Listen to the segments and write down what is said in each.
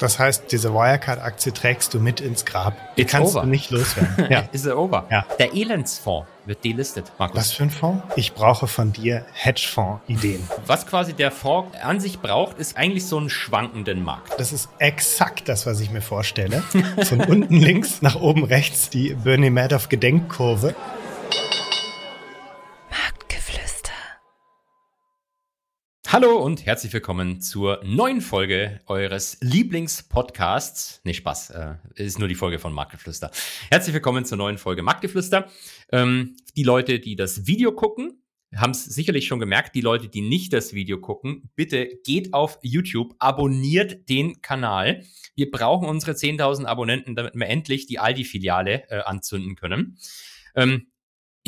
Das heißt, diese Wirecard-Aktie trägst du mit ins Grab. Die It's kannst over. du nicht loswerden. Ja. Is it over? Ja. Der Elendsfonds wird delistet, Markus. Was für ein Fonds? Ich brauche von dir Hedgefonds-Ideen. Was quasi der Fonds an sich braucht, ist eigentlich so einen schwankenden Markt. Das ist exakt das, was ich mir vorstelle. Von unten links nach oben rechts die Bernie Madoff Gedenkkurve. Marktgeflüster. Hallo und herzlich willkommen zur neuen Folge eures Lieblingspodcasts. Nee, Spaß, äh, ist nur die Folge von Marktgeflüster. Herzlich willkommen zur neuen Folge Marktgeflüster. Ähm, die Leute, die das Video gucken, haben es sicherlich schon gemerkt. Die Leute, die nicht das Video gucken, bitte geht auf YouTube, abonniert den Kanal. Wir brauchen unsere 10.000 Abonnenten, damit wir endlich die Aldi-Filiale äh, anzünden können. Ähm,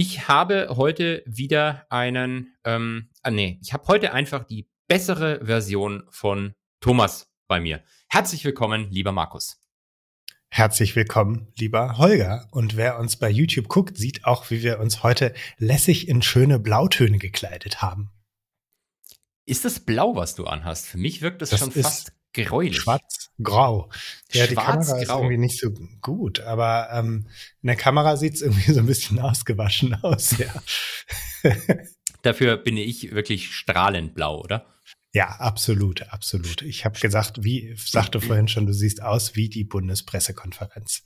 ich habe heute wieder einen, ähm, ah nee, ich habe heute einfach die bessere Version von Thomas bei mir. Herzlich willkommen, lieber Markus. Herzlich willkommen, lieber Holger. Und wer uns bei YouTube guckt, sieht auch, wie wir uns heute lässig in schöne Blautöne gekleidet haben. Ist das blau, was du anhast? Für mich wirkt das, Das schon fast gräulich. Schwarz-grau. Ja, die Kamera ist Schwarz-grau. irgendwie nicht so gut, aber ähm, in der Kamera sieht es irgendwie so ein bisschen ausgewaschen aus, ja. Dafür bin ich wirklich strahlend blau, oder? Ja, absolut, absolut. Ich habe gesagt, wie sagte vorhin schon, du siehst aus wie die Bundespressekonferenz.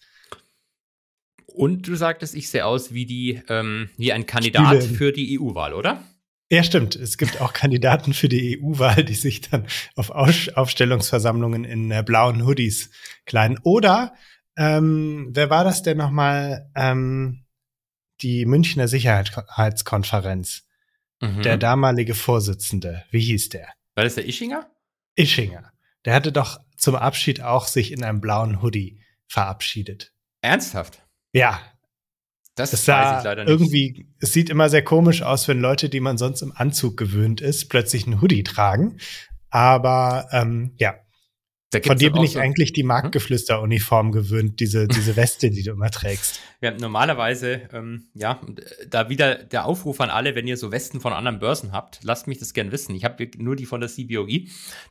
Und du sagtest, ich sehe aus wie die, ähm, wie ein Kandidat Stühle. für die EU-Wahl, oder? Ja, stimmt. Es gibt auch Kandidaten für die EU-Wahl, die sich dann auf Aus Aufstellungsversammlungen in äh, blauen Hoodies kleiden. Oder ähm, wer war das denn nochmal? Ähm, die Münchner Sicherheitskonferenz. Mhm. Der damalige Vorsitzende. Wie hieß der? War das der Ischinger? Ischinger. Der hatte doch zum Abschied auch sich in einem blauen Hoodie verabschiedet. Ernsthaft? Ja, Das weiß sah ich leider nicht. irgendwie, es sieht immer sehr komisch aus, wenn Leute, die man sonst im Anzug gewöhnt ist, plötzlich einen Hoodie tragen. Aber ähm, ja, von dir bin ich so- eigentlich die Marktgeflüster-Uniform gewöhnt, diese, diese Weste, die du immer trägst. Ja, normalerweise, ähm, ja, äh, da wieder der Aufruf an alle, wenn ihr so Westen von anderen Börsen habt, lasst mich das gern wissen. Ich habe nur die von der CBOE.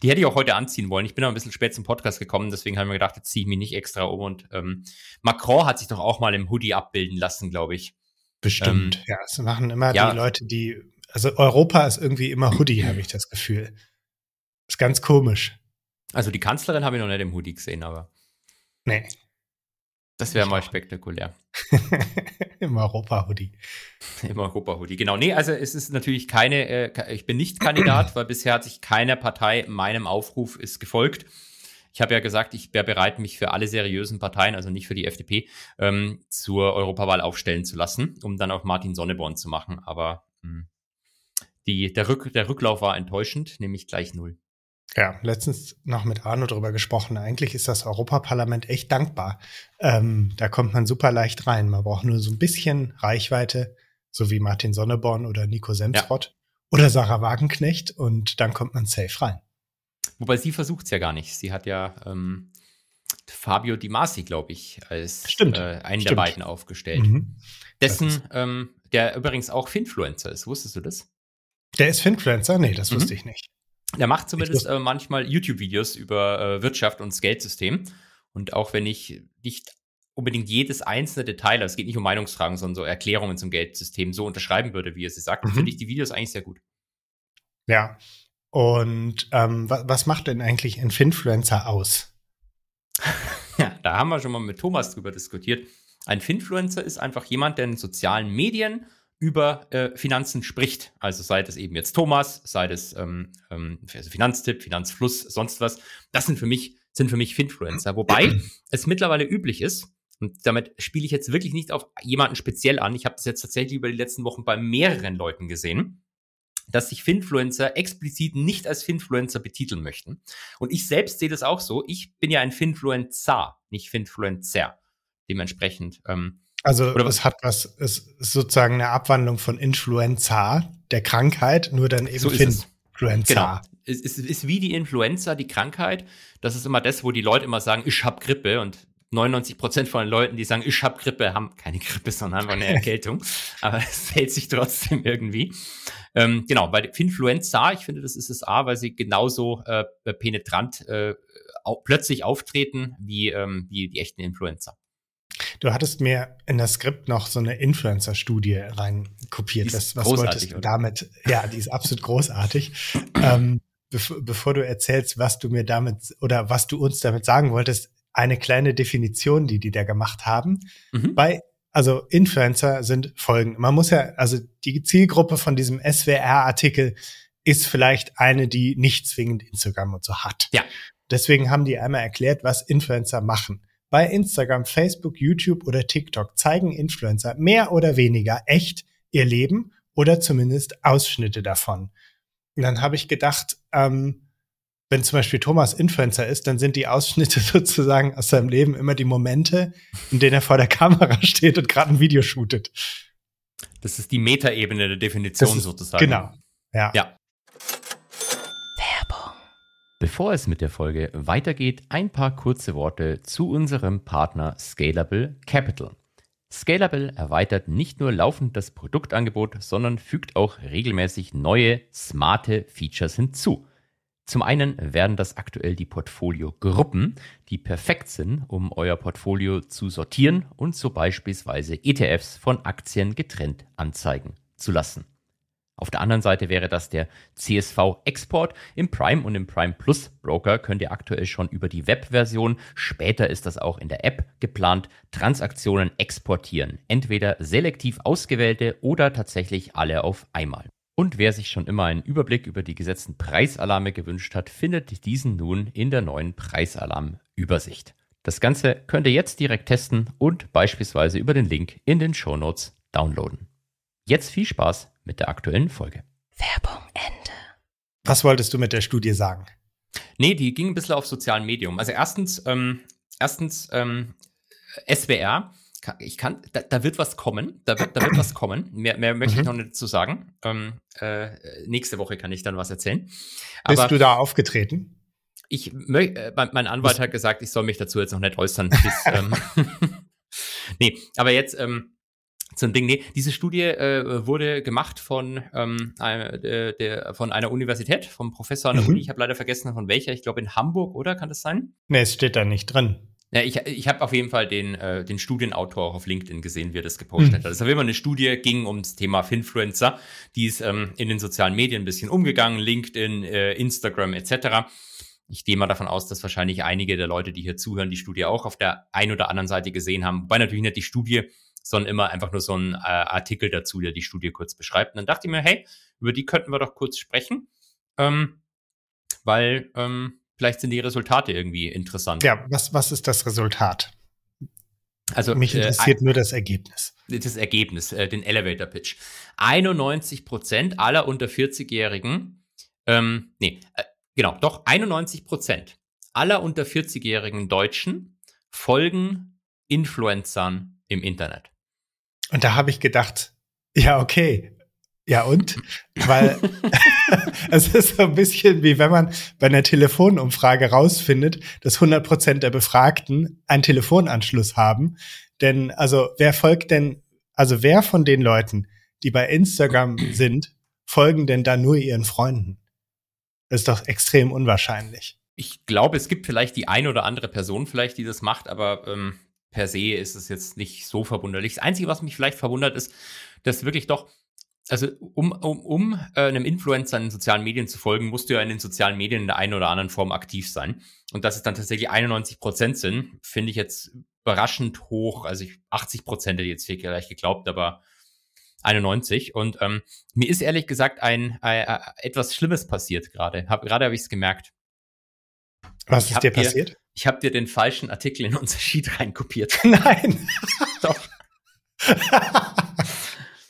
Die hätte ich auch heute anziehen wollen. Ich bin aber ein bisschen spät zum Podcast gekommen, deswegen habe ich mir gedacht, jetzt ziehe ich mich nicht extra um. Und ähm, Macron hat sich doch auch mal im Hoodie abbilden lassen, glaube ich. Bestimmt. Ähm, ja, es machen immer ja. die Leute, die, also Europa ist irgendwie immer Hoodie, habe ich das Gefühl. Ist ganz komisch. Also die Kanzlerin habe ich noch nicht im Hoodie gesehen, aber Nee, das wäre mal auch. spektakulär. im Europa-Hoodie. Im Europa-Hoodie, genau. Nee, also es ist natürlich keine, äh, ich bin nicht Kandidat, weil bisher hat sich keine Partei meinem Aufruf ist gefolgt. Ich habe ja gesagt, ich wäre bereit, mich für alle seriösen Parteien, also nicht für die FDP, ähm, zur Europawahl aufstellen zu lassen, um dann auf Martin Sonneborn zu machen. Aber mh, die, der, Rück, der Rücklauf war enttäuschend, nämlich gleich null. Ja, letztens noch mit Arno drüber gesprochen. Eigentlich ist das Europaparlament echt dankbar. Ähm, da kommt man super leicht rein. Man braucht nur so ein bisschen Reichweite, so wie Martin Sonneborn oder Nico Semsrott oder Sarah Wagenknecht und dann kommt man safe rein. Wobei sie versucht es ja gar nicht. Sie hat ja ähm, Fabio Di Masi, glaube ich, als Stimmt, äh, einen der stimmt. beiden aufgestellt. Mhm. Dessen, ähm, der übrigens auch Finfluencer ist. Wusstest du das? Der ist Finfluencer? Nee, das Mhm. wusste ich nicht. Der macht zumindest äh, manchmal YouTube-Videos über äh, Wirtschaft und das Geldsystem. Und auch wenn ich nicht unbedingt jedes einzelne Detail, also es geht nicht um Meinungsfragen, sondern so Erklärungen zum Geldsystem so unterschreiben würde, wie er sie sagt, Mhm. finde ich die Videos eigentlich sehr gut. Ja. Und ähm, wa was macht denn eigentlich ein Finfluencer aus? Ja, da haben wir schon mal mit Thomas drüber diskutiert. Ein Finfluencer ist einfach jemand, der in sozialen Medien über äh, Finanzen spricht. Also sei das eben jetzt Thomas, sei das ähm, ähm, also Finanztipp, Finanzfluss, sonst was. Das sind für mich, sind für mich Finfluencer. Wobei es mittlerweile üblich ist, und damit spiele ich jetzt wirklich nicht auf jemanden speziell an. Ich habe das jetzt tatsächlich über die letzten Wochen bei mehreren Leuten gesehen, dass sich Finfluencer explizit nicht als Finfluencer betiteln möchten. Und ich selbst sehe das auch so. Ich bin ja ein Finfluencer, nicht Finfluencer. Dementsprechend. Ähm, Also Oder es hat was, es ist sozusagen eine Abwandlung von Influenza, der Krankheit, nur dann eben So ist es. Finfluenza. Genau. Es ist, ist wie die Influenza, die Krankheit. Das ist immer das, wo die Leute immer sagen, ich hab Grippe. Und 99 Prozent von den Leuten, die sagen, ich hab Grippe, haben keine Grippe, sondern einfach eine Erkältung. Aber es hält sich trotzdem irgendwie. Ähm, genau, bei Finfluenza, ich finde, das ist das A, weil sie genauso äh, penetrant äh, plötzlich auftreten wie, ähm, wie die echten Influencer. Du hattest mir in das Skript noch so eine Influencer-Studie rein kopiert. Das, was wolltest du damit? Ja, die ist absolut großartig. ähm, bev bevor du erzählst, was du mir damit oder was du uns damit sagen wolltest, eine kleine Definition, die die da gemacht haben. Mhm. Bei also Influencer sind folgend. Man muss ja, also die Zielgruppe von diesem SWR-Artikel ist vielleicht eine, die nicht zwingend Instagram und so hat. Ja. Deswegen haben die einmal erklärt, was Influencer machen. Bei Instagram, Facebook, YouTube oder TikTok zeigen Influencer mehr oder weniger echt ihr Leben oder zumindest Ausschnitte davon. Und dann habe ich gedacht, ähm, wenn zum Beispiel Thomas Influencer ist, dann sind die Ausschnitte sozusagen aus seinem Leben immer die Momente, in denen er vor der Kamera steht und gerade ein Video shootet. Das ist die Metaebene der Definition ist, sozusagen. Genau. Ja. ja. Bevor es mit der Folge weitergeht, ein paar kurze Worte zu unserem Partner Scalable Capital. Scalable erweitert nicht nur laufend das Produktangebot, sondern fügt auch regelmäßig neue, smarte Features hinzu. Zum einen werden das aktuell die Portfolio-Gruppen, die perfekt sind, um euer Portfolio zu sortieren und so beispielsweise ETFs von Aktien getrennt anzeigen zu lassen. Auf der anderen Seite wäre das der CSV Export. Im Prime und im Prime Plus Broker könnt ihr aktuell schon über die Webversion, später ist das auch in der App geplant, Transaktionen exportieren. Entweder selektiv ausgewählte oder tatsächlich alle auf einmal. Und wer sich schon immer einen Überblick über die gesetzten Preisalarme gewünscht hat, findet diesen nun in der neuen Preisalarm-Übersicht. Das Ganze könnt ihr jetzt direkt testen und beispielsweise über den Link in den Show Notes downloaden. Jetzt viel Spaß mit der aktuellen Folge. Werbung Ende. Was wolltest du mit der Studie sagen? Nee, die ging ein bisschen auf sozialen Medium. Also erstens, ähm, erstens ähm, SWR. Ich kann, da, da, wird was kommen. Da wird, da wird was kommen. Mehr, mehr möchte mhm. ich noch nicht zu sagen. Ähm, äh, nächste Woche kann ich dann was erzählen. Aber Bist du da aufgetreten? Ich, äh, mein Anwalt hat gesagt, ich soll mich dazu jetzt noch nicht äußern. Bis, ähm, nee, aber jetzt, ähm, so ein Ding. Nee, diese Studie äh, wurde gemacht von, ähm, äh, der, von einer Universität, vom Professor an der mhm. Uni. Ich habe leider vergessen, von welcher. Ich glaube in Hamburg, oder? Kann das sein? Nee, es steht da nicht drin. Ja, ich, ich habe auf jeden Fall den, äh, den Studienautor auch auf LinkedIn gesehen, wie er das gepostet mhm. hat. Das jeden Fall eine Studie, ging ums Thema Finfluencer. Die ist ähm, in den sozialen Medien ein bisschen umgegangen, LinkedIn, äh, Instagram etc. Ich gehe mal davon aus, dass wahrscheinlich einige der Leute, die hier zuhören, die Studie auch auf der einen oder anderen Seite gesehen haben. Wobei natürlich nicht die Studie sondern immer einfach nur so ein äh, Artikel dazu, der die Studie kurz beschreibt. Und dann dachte ich mir, hey, über die könnten wir doch kurz sprechen, ähm, weil ähm, vielleicht sind die Resultate irgendwie interessant. Ja, was, was ist das Resultat? Also mich äh, interessiert äh, nur das Ergebnis. Das Ergebnis, äh, den Elevator Pitch. 91 Prozent aller unter 40-Jährigen, ähm, nee, äh, genau, doch 91 Prozent aller unter 40-jährigen Deutschen folgen Influencern im Internet. Und da habe ich gedacht, ja, okay. Ja, und? Weil es ist so ein bisschen wie wenn man bei einer Telefonumfrage rausfindet, dass 100 Prozent der Befragten einen Telefonanschluss haben. Denn, also, wer folgt denn, also wer von den Leuten, die bei Instagram sind, folgen denn da nur ihren Freunden? Das ist doch extrem unwahrscheinlich. Ich glaube, es gibt vielleicht die eine oder andere Person vielleicht, die das macht, aber ähm, per se ist es jetzt nicht so verwunderlich. Das Einzige, was mich vielleicht verwundert, ist, dass wirklich doch, also um, um, um äh, einem Influencer in den sozialen Medien zu folgen, musst du ja in den sozialen Medien in der einen oder anderen Form aktiv sein. Und dass es dann tatsächlich 91 Prozent sind, finde ich jetzt überraschend hoch. Also ich, 80 Prozent hätte jetzt vielleicht geglaubt, aber 91. Und ähm, mir ist ehrlich gesagt ein, äh, äh etwas Schlimmes passiert gerade. Hab, gerade habe ich es gemerkt. Was ist dir passiert? Ich habe dir den falschen Artikel in unser Sheet reinkopiert. Nein. Doch.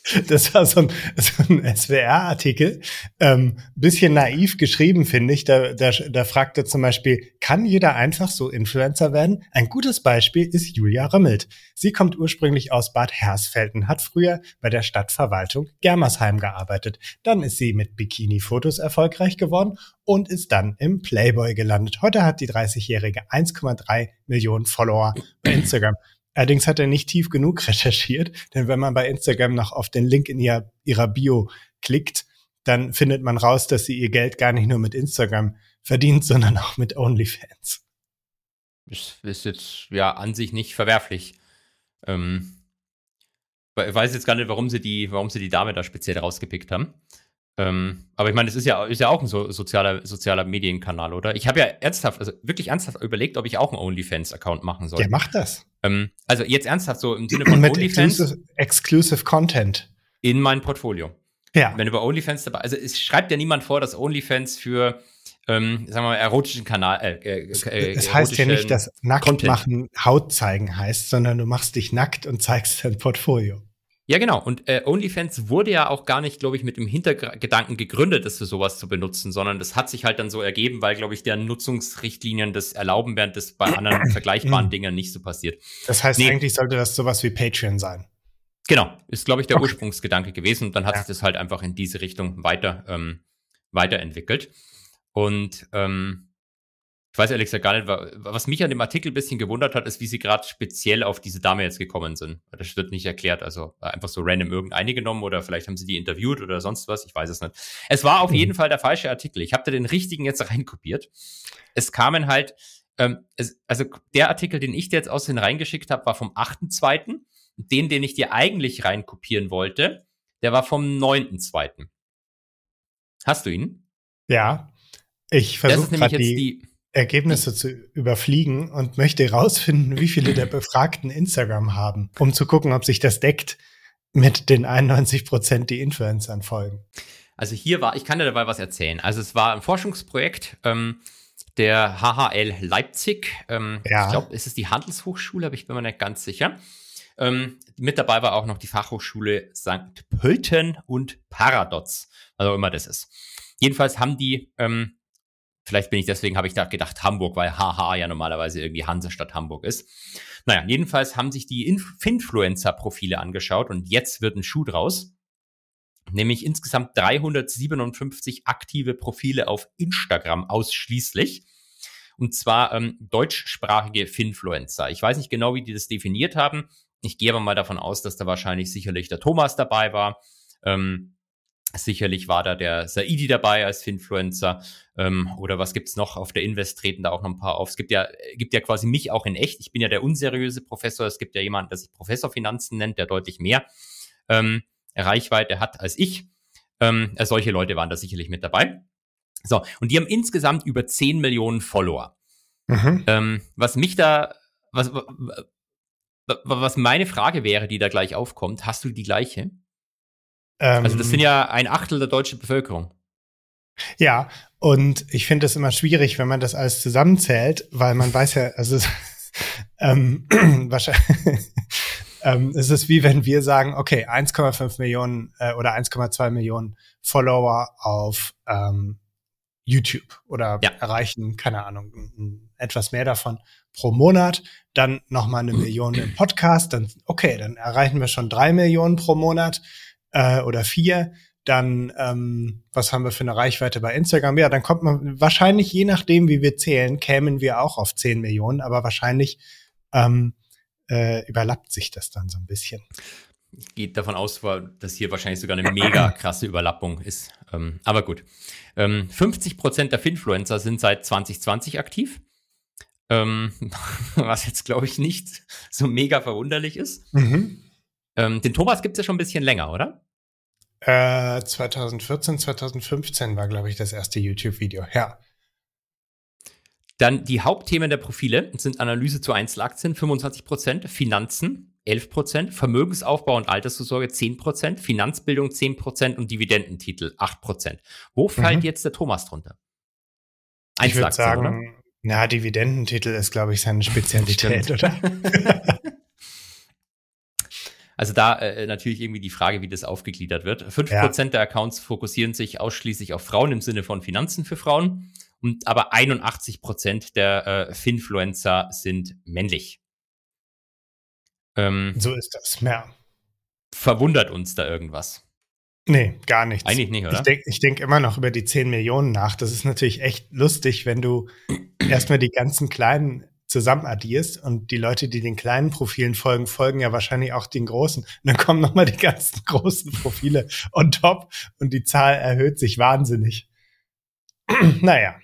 Das war so ein, so ein SWR-Artikel. Ähm, bisschen naiv geschrieben, finde ich. Da, da, da fragte zum Beispiel, kann jeder einfach so Influencer werden? Ein gutes Beispiel ist Julia Römmelt. Sie kommt ursprünglich aus Bad Hersfelden, hat früher bei der Stadtverwaltung Germersheim gearbeitet. Dann ist sie mit Bikini-Fotos erfolgreich geworden und ist dann im Playboy gelandet. Heute hat die 30-Jährige 1,3 Millionen Follower bei Instagram. Allerdings hat er nicht tief genug recherchiert, denn wenn man bei Instagram noch auf den Link in ihr, ihrer Bio klickt, dann findet man raus, dass sie ihr Geld gar nicht nur mit Instagram verdient, sondern auch mit OnlyFans. ist, ist jetzt ja an sich nicht verwerflich. Ähm, ich weiß jetzt gar nicht, warum sie die, warum sie die Dame da speziell rausgepickt haben. Ähm, aber ich meine, es ist ja, ist ja auch ein so, sozialer, sozialer Medienkanal, oder? Ich habe ja ernsthaft, also wirklich ernsthaft überlegt, ob ich auch einen OnlyFans-Account machen soll. Ja, mach das. Ähm, also jetzt ernsthaft so im Sinne von Mit OnlyFans. exclusive, exclusive Content. In mein Portfolio. Ja. Wenn über OnlyFans dabei, also es schreibt ja niemand vor, dass OnlyFans für, ähm, sagen wir mal, erotischen Kanal, äh, äh, äh, es heißt ja nicht, dass nackt Content. machen Haut zeigen heißt, sondern du machst dich nackt und zeigst dein Portfolio. Ja, genau. Und äh, OnlyFans wurde ja auch gar nicht, glaube ich, mit dem Hintergedanken gegründet, das für sowas zu benutzen, sondern das hat sich halt dann so ergeben, weil, glaube ich, deren Nutzungsrichtlinien das erlauben, während das bei anderen vergleichbaren Dingen nicht so passiert. Das heißt, Nee. eigentlich sollte das sowas wie Patreon sein. Genau, ist, glaube ich, der Okay. Ursprungsgedanke gewesen. Und dann hat Ja. sich das halt einfach in diese Richtung weiter, ähm, weiterentwickelt. Und ähm, ich weiß ehrlich gesagt gar nicht, wa- was mich an dem Artikel ein bisschen gewundert hat, ist, wie sie gerade speziell auf diese Dame jetzt gekommen sind. Das wird nicht erklärt. Also einfach so random irgendeine genommen oder vielleicht haben sie die interviewt oder sonst was. Ich weiß es nicht. Es war auf Mhm. jeden Fall der falsche Artikel. Ich habe da den richtigen jetzt reinkopiert. Es kamen halt, ähm, es, also der Artikel, den ich dir jetzt aus den reingeschickt habe, war vom 8.2. Den, den ich dir eigentlich reinkopieren wollte, der war vom 9.2. Hast du ihn? Ja. Ich Das ist versuche nämlich gerade die. Ergebnisse zu überfliegen und möchte herausfinden, wie viele der Befragten Instagram haben, um zu gucken, ob sich das deckt mit den 91 Prozent, die Influencern folgen. Also hier war, ich kann dir dabei was erzählen. Also es war ein Forschungsprojekt ähm, der HHL Leipzig. Ähm, Ja. Ich glaube, es ist die Handelshochschule, aber ich bin mir nicht ganz sicher. Ähm, mit dabei war auch noch die Fachhochschule St. Pölten und Paradox, was auch immer das ist. Jedenfalls haben die, ähm, vielleicht bin ich deswegen, habe ich da gedacht Hamburg, weil HH ja normalerweise irgendwie Hansestadt Hamburg ist. Naja, jedenfalls haben sich die Inf Finfluencer-Profile angeschaut und jetzt wird ein Schuh draus. Nämlich insgesamt 357 aktive Profile auf Instagram ausschließlich. Und zwar ähm, deutschsprachige Finfluencer. Ich weiß nicht genau, wie die das definiert haben. Ich gehe aber mal davon aus, dass da wahrscheinlich sicherlich der Thomas dabei war. Ähm, sicherlich war da der Saidi dabei als Finfluencer. Ähm, oder was gibt's noch? Auf der Invest treten da auch noch ein paar auf. Es gibt ja, gibt ja quasi mich auch in echt. Ich bin ja der unseriöse Professor. Es gibt ja jemanden, der sich Professor Finanzen nennt, der deutlich mehr ähm, Reichweite hat als ich. Ähm, äh, solche Leute waren da sicherlich mit dabei. So, und die haben insgesamt über 10 Millionen Follower. Mhm. Ähm, was mich da, was, wa- wa- was meine Frage wäre, die da gleich aufkommt, hast du die gleiche? Also das Ähm, sind ja ein Achtel der deutschen Bevölkerung. Ja, und ich finde es immer schwierig, wenn man das alles zusammenzählt, weil man weiß ja, also ähm, wahrscheinlich ähm, es ist wie wenn wir sagen, okay, 1,5 Millionen äh, oder 1,2 Millionen Follower auf ähm, YouTube oder Ja. erreichen, keine Ahnung, etwas mehr davon pro Monat, dann nochmal eine Million im Podcast, dann okay, dann erreichen wir schon drei Millionen pro Monat äh, oder vier dann ähm, was haben wir für eine Reichweite bei Instagram? Ja, dann kommt man wahrscheinlich, je nachdem, wie wir zählen, kämen wir auch auf 10 Millionen, aber wahrscheinlich ähm, äh, überlappt sich das dann so ein bisschen. Ich gehe davon aus, dass hier wahrscheinlich sogar eine mega krasse Überlappung ist. Ähm, aber gut. Ähm, 50 Prozent der Finfluencer sind seit 2020 aktiv. Ähm, was jetzt, glaube ich, nicht so mega verwunderlich ist. Mhm. Ähm, den Thomas gibt es ja schon ein bisschen länger, oder? Äh, 2014, 2015 war, glaube ich, das erste YouTube-Video. Ja. Dann die Hauptthemen der Profile sind Analyse zu Einzelaktien 25%, Finanzen 11%, Vermögensaufbau und Altersvorsorge 10%, Finanzbildung 10% und Dividendentitel 8%. Wo fällt Mhm. jetzt der Thomas drunter? Ich würde Einzelaktien, oder? sagen, na, Dividendentitel ist, glaube ich, seine Spezialität, oder? Also da äh, natürlich irgendwie die Frage, wie das aufgegliedert wird. 5% der Accounts fokussieren sich ausschließlich auf Frauen im Sinne von Finanzen für Frauen. Und aber 81% der äh, Finfluencer sind männlich. Ähm, so ist das. Ja. verwundert uns da irgendwas? Nee, gar nichts. Eigentlich nicht, oder? Ich denke denk immer noch über die 10 Millionen nach. Das ist natürlich echt lustig, wenn du erstmal die ganzen kleinen zusammen addierst und die Leute, die den kleinen Profilen folgen, folgen ja wahrscheinlich auch den großen. Und dann kommen nochmal die ganzen großen Profile on top und die Zahl erhöht sich wahnsinnig. naja.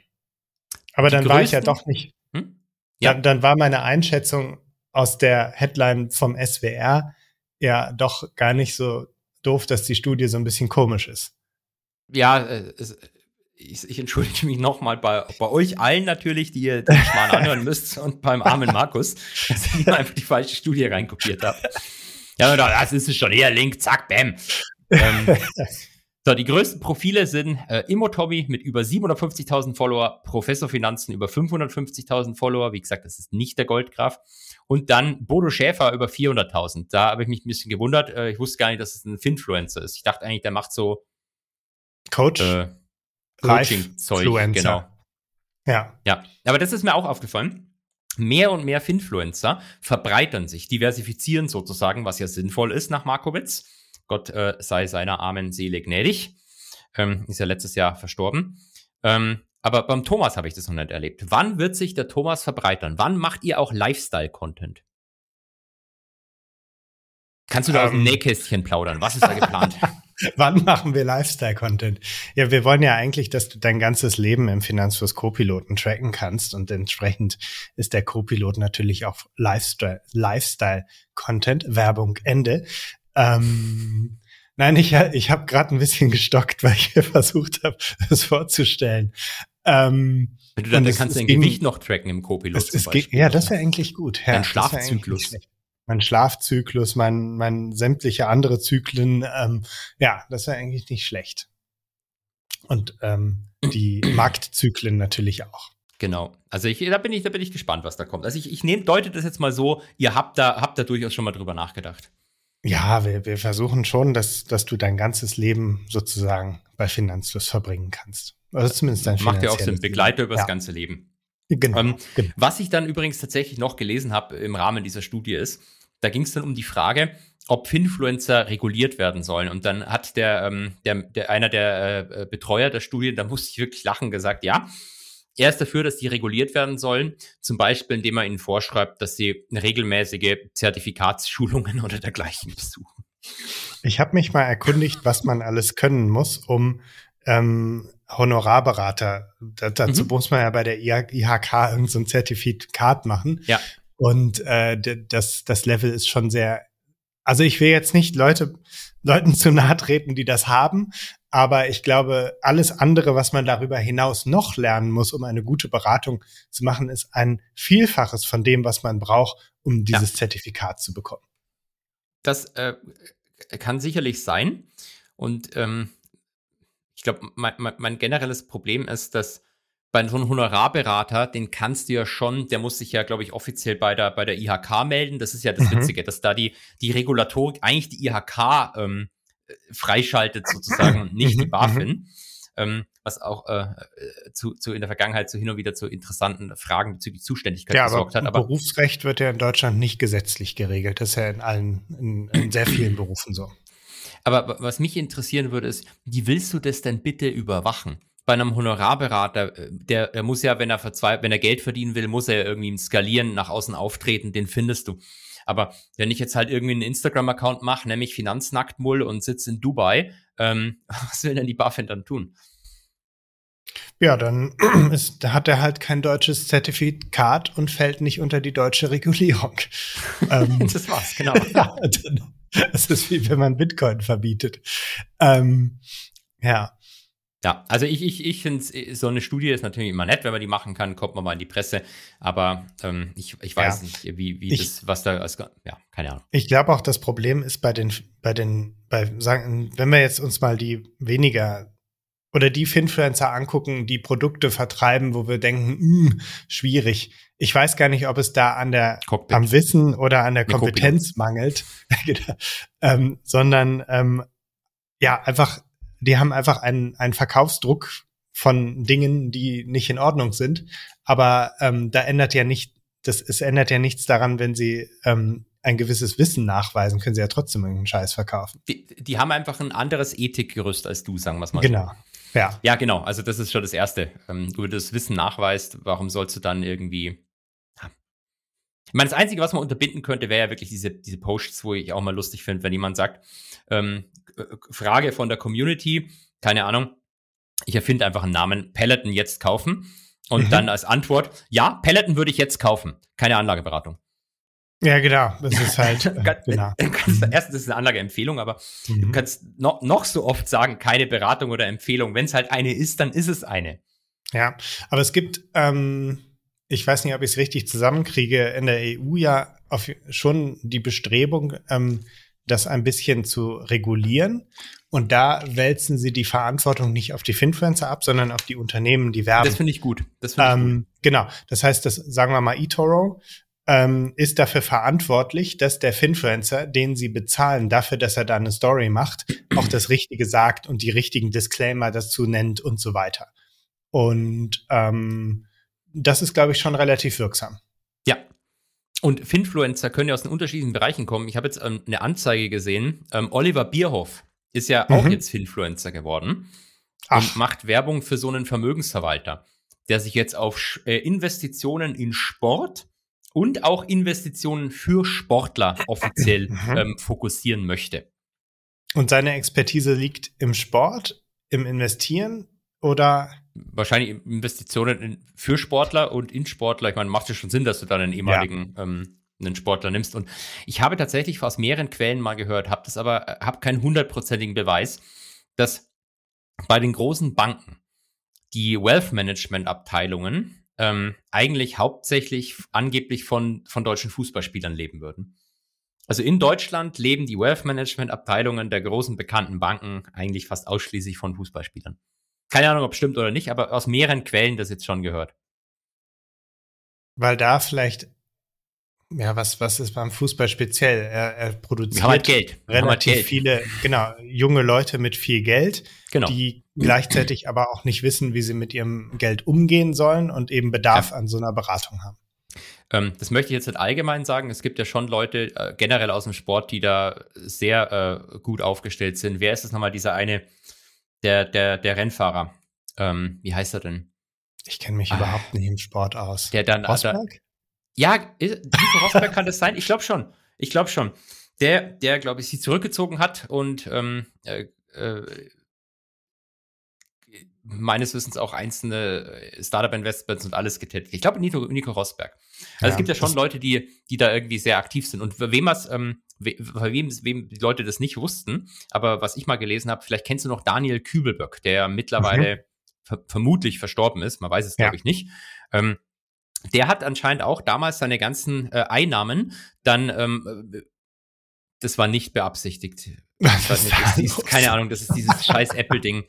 Aber Die dann war ich ja größten- doch nicht. Hm? Ja. Dann, dann war meine Einschätzung aus der Headline vom SWR ja doch gar nicht so doof, dass die Studie so ein bisschen komisch ist. Ja, äh, es, ich, ich, entschuldige mich nochmal bei, bei euch allen natürlich, die ihr den Schmarrn anhören müsst und beim armen Markus, dass ich einfach die falsche Studie reinkopiert habe. Ja, das ist es schon eher Link, zack, bam. ähm, so, die größten Profile sind äh, Immotobi mit über 750.000 Follower, Professor Finanzen über 550.000 Follower. Wie gesagt, das ist nicht der Goldgraf. Und dann Bodo Schäfer über 400.000. Da habe ich mich ein bisschen gewundert. Äh, ich wusste gar nicht, dass es ein Finfluencer ist. Ich dachte eigentlich, der macht so Coach. Äh, Coaching-Zeug. Genau. Ja. Ja. Aber das ist mir auch aufgefallen. Mehr und mehr Finfluencer verbreitern sich, diversifizieren sozusagen, was ja sinnvoll ist nach Markowitz Gott äh, sei seiner armen Seele gnädig. Ähm, ist ja letztes Jahr verstorben. Ähm, aber beim Thomas habe ich das noch nicht erlebt. Wann wird sich der Thomas verbreitern? Wann macht ihr auch Lifestyle-Content? Kannst du da um, aus dem ähm. Nähkästchen plaudern? Was ist da geplant? Wann machen wir Lifestyle-Content? Ja, wir wollen ja eigentlich, dass du dein ganzes Leben im Finanzfluss Co-Piloten tracken kannst und entsprechend ist der Co-Pilot natürlich auch Lifestyle-Content, Werbung, Ende. Ähm, nein, ich, ich habe gerade ein bisschen gestockt, weil ich versucht habe, das vorzustellen. Ähm, Wenn du dann, dann kannst du dein Gewicht noch tracken im Co-Pilot. Ja, das wäre eigentlich gut. Ja, Dein Schlafzyklus. Mein Schlafzyklus, mein, mein sämtliche andere Zyklen, ähm, ja, das wäre eigentlich nicht schlecht. Und ähm, die Marktzyklen natürlich auch. Genau. Also ich, da bin ich, da bin ich gespannt, was da kommt. Also ich, ich nehme, deute das jetzt mal so, ihr habt da, habt da durchaus schon mal drüber nachgedacht. Ja, wir, wir versuchen schon, dass, dass du dein ganzes Leben sozusagen bei Finanzfluss verbringen kannst. Also zumindest dein Macht ja auch Sinn, Begleiter über ja. das ganze Leben. Genau, ähm, genau. Was ich dann übrigens tatsächlich noch gelesen habe im Rahmen dieser Studie ist, da ging es dann um die Frage, ob Finfluencer reguliert werden sollen. Und dann hat der, ähm, der, der einer der äh, Betreuer der Studie, da musste ich wirklich lachen, gesagt, ja, er ist dafür, dass die reguliert werden sollen, zum Beispiel indem er ihnen vorschreibt, dass sie regelmäßige Zertifikatsschulungen oder dergleichen besuchen. Ich habe mich mal erkundigt, was man alles können muss, um ähm, Honorarberater, da, dazu mhm. muss man ja bei der IHK irgendein so Zertifikat machen. Ja. Und äh, das, das Level ist schon sehr, also ich will jetzt nicht Leute, Leuten zu nahe treten, die das haben, aber ich glaube, alles andere, was man darüber hinaus noch lernen muss, um eine gute Beratung zu machen, ist ein Vielfaches von dem, was man braucht, um dieses ja. Zertifikat zu bekommen. Das äh, kann sicherlich sein. Und ähm, ich glaube, mein, mein, mein, generelles Problem ist, dass bei so einem Honorarberater, den kannst du ja schon, der muss sich ja, glaube ich, offiziell bei der, bei der IHK melden. Das ist ja das mhm. Witzige, dass da die, die Regulatorik, eigentlich die IHK ähm, freischaltet sozusagen, nicht die mhm, BaFin. Mhm. Ähm, was auch äh, äh, zu, zu in der Vergangenheit so hin und wieder zu interessanten Fragen bezüglich Zuständigkeit ja, gesorgt hat. Aber Berufsrecht wird ja in Deutschland nicht gesetzlich geregelt. Das ist ja in allen, in, in sehr vielen Berufen so. Aber was mich interessieren würde, ist, wie willst du das denn bitte überwachen? Bei einem Honorarberater, äh, der, der muss ja, wenn er verzweifelt, wenn er Geld verdienen will, muss er ja irgendwie skalieren, nach außen auftreten, den findest du. Aber wenn ich jetzt halt irgendwie einen Instagram-Account mache, nämlich Finanznacktmull und sitze in Dubai, ähm, was will denn die BaFin dann tun? Ja, dann ist, hat er halt kein deutsches Zertifikat und fällt nicht unter die deutsche Regulierung. ähm, das war's, genau. das ist wie wenn man Bitcoin verbietet. Ähm, ja. Ja, also ich, ich, ich finde, so eine Studie ist natürlich immer nett, wenn man die machen kann, kommt man mal in die Presse. Aber ähm, ich, ich weiß ja. nicht, wie, wie ich, das, was da, als, ja, keine Ahnung. Ich glaube auch, das Problem ist bei den, bei den, bei, sagen, wenn wir jetzt uns mal die weniger oder die Finfluencer angucken, die Produkte vertreiben, wo wir denken, mh, hm, schwierig. Ich weiß gar nicht, ob es da an der, Cockpit. am Wissen oder an der Kompetenz mangelt, genau. ähm, sondern ähm, ja, einfach die haben einfach einen, einen Verkaufsdruck von Dingen, die nicht in Ordnung sind. Aber ähm, da ändert ja nicht, das, es ändert ja nichts daran, wenn sie ähm, ein gewisses Wissen nachweisen, können sie ja trotzdem irgendeinen Scheiß verkaufen. Die, die haben einfach ein anderes Ethikgerüst als du, sagen wir es mal genau. so. Genau. Ja. Ja, genau. Also das ist schon das Erste. Ähm, du das Wissen nachweist, warum sollst du dann irgendwie ich meine, das Einzige, was man unterbinden könnte, wäre ja wirklich diese, diese Posts, wo ich auch mal lustig finde, wenn jemand sagt, ähm, äh, Frage von der Community, keine Ahnung, ich erfinde einfach einen Namen, Peloton jetzt kaufen. Und mhm. dann als Antwort, ja, Peloton würde ich jetzt kaufen. Keine Anlageberatung. Ja, genau. Das ist halt. Äh, genau. Kannst, mhm. erstens ist es eine Anlageempfehlung, aber mhm. du kannst noch, noch so oft sagen, keine Beratung oder Empfehlung. Wenn es halt eine ist, dann ist es eine. Ja, aber es gibt, ähm, ich weiß nicht, ob ich es richtig zusammenkriege, in der EU ja auf, schon die Bestrebung, ähm, das ein bisschen zu regulieren. Und da wälzen sie die Verantwortung nicht auf die Finfluencer ab, sondern auf die Unternehmen, die werben. Das finde ich gut. Das finde ähm, gut. Genau. Das heißt, das sagen wir mal eToro ähm, ist dafür verantwortlich, dass der Finfluencer, den sie bezahlen dafür, dass er da eine Story macht, auch das Richtige sagt und die richtigen Disclaimer dazu nennt und so weiter. Und ähm, das ist, glaube ich, schon relativ wirksam. Ja. Und Finfluencer können ja aus den unterschiedlichen Bereichen kommen. Ich habe jetzt ähm, eine Anzeige gesehen. Ähm, Oliver Bierhoff ist ja auch mhm. jetzt Finfluencer geworden Ach. und macht Werbung für so einen Vermögensverwalter, der sich jetzt auf äh, Investitionen in Sport und auch Investitionen für Sportler offiziell mhm. ähm, fokussieren möchte. Und seine Expertise liegt im Sport, im Investieren oder? Wahrscheinlich Investitionen in, für Sportler und in Sportler. Ich meine, macht ja schon Sinn, dass du dann einen ehemaligen ja. ähm, einen Sportler nimmst. Und ich habe tatsächlich aus mehreren Quellen mal gehört, habe das aber, äh, habe keinen hundertprozentigen Beweis, dass bei den großen Banken die Wealth Management Abteilungen ähm, eigentlich hauptsächlich angeblich von, von deutschen Fußballspielern leben würden. Also in Deutschland leben die Wealth Management Abteilungen der großen bekannten Banken eigentlich fast ausschließlich von Fußballspielern. Keine Ahnung, ob stimmt oder nicht, aber aus mehreren Quellen das jetzt schon gehört. Weil da vielleicht ja, was, was ist beim Fußball speziell? Er, er produziert halt Geld. relativ Geld. viele, genau, junge Leute mit viel Geld, genau. die gleichzeitig aber auch nicht wissen, wie sie mit ihrem Geld umgehen sollen und eben Bedarf ja. an so einer Beratung haben. Ähm, das möchte ich jetzt nicht allgemein sagen. Es gibt ja schon Leute äh, generell aus dem Sport, die da sehr äh, gut aufgestellt sind. Wer ist das nochmal, dieser eine, der, der, der Rennfahrer? Ähm, wie heißt er denn? Ich kenne mich ah, überhaupt nicht im Sport aus. Der dann, Rosberg? Ja, Nico Rosberg kann das sein? Ich glaube schon. Ich glaube schon. Der, der, glaube ich, sich zurückgezogen hat und ähm, äh, äh, meines Wissens auch einzelne äh, Startup-Investments und alles getätigt. Ich glaube, Nico, Nico Rosberg. Also ja, es gibt ja schon Leute, die, die da irgendwie sehr aktiv sind. Und wem was, ähm, we, wem, wem die Leute das nicht wussten, aber was ich mal gelesen habe, vielleicht kennst du noch Daniel Kübelböck, der mittlerweile mhm. ver vermutlich verstorben ist, man weiß es, glaube ja. ich, nicht. Ähm, der hat anscheinend auch damals seine ganzen äh, Einnahmen dann, ähm, äh, das war nicht beabsichtigt. Nicht, ist, keine Ahnung, das ist dieses scheiß Apple-Ding.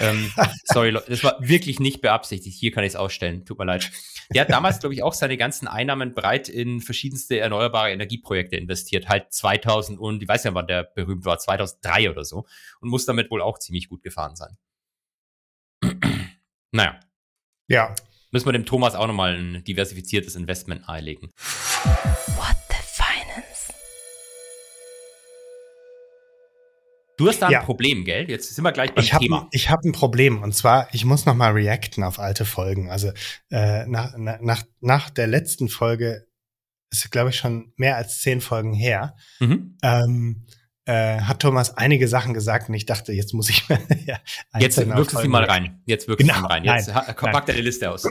Ähm, sorry, das war wirklich nicht beabsichtigt. Hier kann ich es ausstellen. Tut mir leid. Der hat damals, glaube ich, auch seine ganzen Einnahmen breit in verschiedenste erneuerbare Energieprojekte investiert. Halt 2000 und, ich weiß ja, wann der berühmt war, 2003 oder so. Und muss damit wohl auch ziemlich gut gefahren sein. naja. Ja, müssen wir dem Thomas auch nochmal ein diversifiziertes Investment nahelegen. What the Du hast da ja. ein Problem, gell? Jetzt sind wir gleich beim ich hab, Thema. Ich habe ein Problem und zwar, ich muss nochmal reacten auf alte Folgen. Also äh, nach, nach, nach der letzten Folge ist, glaube ich, schon mehr als zehn Folgen her. Mhm. Ähm, äh, hat Thomas einige Sachen gesagt und ich dachte, jetzt muss ich ja, Jetzt wirkst du sie mal rein. Jetzt wirkst genau, du mal rein. Jetzt nein, pack deine Liste aus.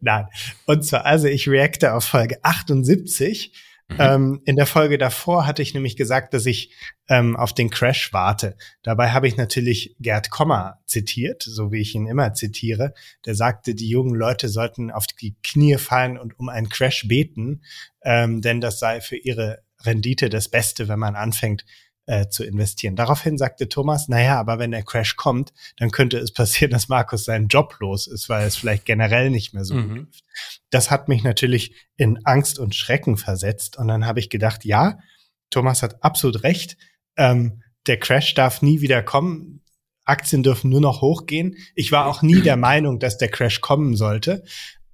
nein. Und zwar, also ich reacte auf Folge 78. Mhm. Ähm, in der Folge davor hatte ich nämlich gesagt, dass ich ähm, auf den Crash warte. Dabei habe ich natürlich Gerd Kommer zitiert, so wie ich ihn immer zitiere. Der sagte, die jungen Leute sollten auf die Knie fallen und um einen Crash beten, ähm, denn das sei für ihre Rendite das Beste, wenn man anfängt äh, zu investieren. Daraufhin sagte Thomas, naja, aber wenn der Crash kommt, dann könnte es passieren, dass Markus seinen Job los ist, weil es vielleicht generell nicht mehr so mhm. läuft. Das hat mich natürlich in Angst und Schrecken versetzt. Und dann habe ich gedacht, ja, Thomas hat absolut recht. Ähm, der Crash darf nie wieder kommen. Aktien dürfen nur noch hochgehen. Ich war auch nie der Meinung, dass der Crash kommen sollte.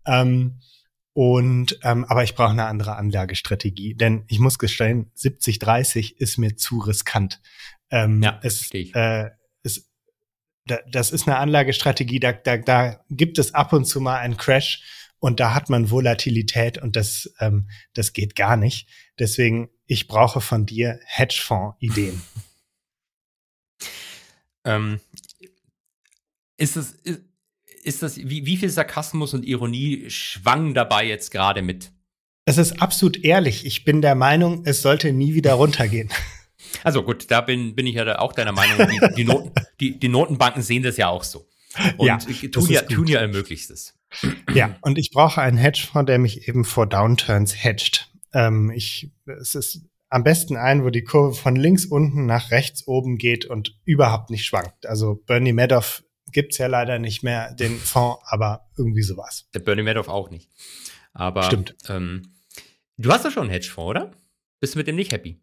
Ähm, und ähm, aber ich brauche eine andere Anlagestrategie, denn ich muss gestehen, 70-30 ist mir zu riskant. Ähm, ja, es, äh, es, da, das ist eine Anlagestrategie, da, da, da gibt es ab und zu mal einen Crash und da hat man Volatilität und das, ähm, das geht gar nicht. Deswegen, ich brauche von dir Hedgefonds-Ideen. ähm, ist es, ist, ist das, wie, wie viel Sarkasmus und Ironie schwang dabei jetzt gerade mit? Es ist absolut ehrlich. Ich bin der Meinung, es sollte nie wieder runtergehen. Also gut, da bin, bin ich ja auch deiner Meinung. Die, die, Noten, die, die Notenbanken sehen das ja auch so. Und ja, tun, ja, tun ja ihr Möglichstes. Ja, und ich brauche einen Hedgefonds, der mich eben vor Downturns hedgt. Ähm, ich, es ist am besten ein, wo die Kurve von links unten nach rechts oben geht und überhaupt nicht schwankt. Also Bernie Madoff gibt's ja leider nicht mehr, den Fonds, aber irgendwie sowas. Der Bernie Madoff auch nicht. Aber Stimmt. Ähm, du hast doch schon einen Hedgefonds, oder? Bist du mit dem nicht happy?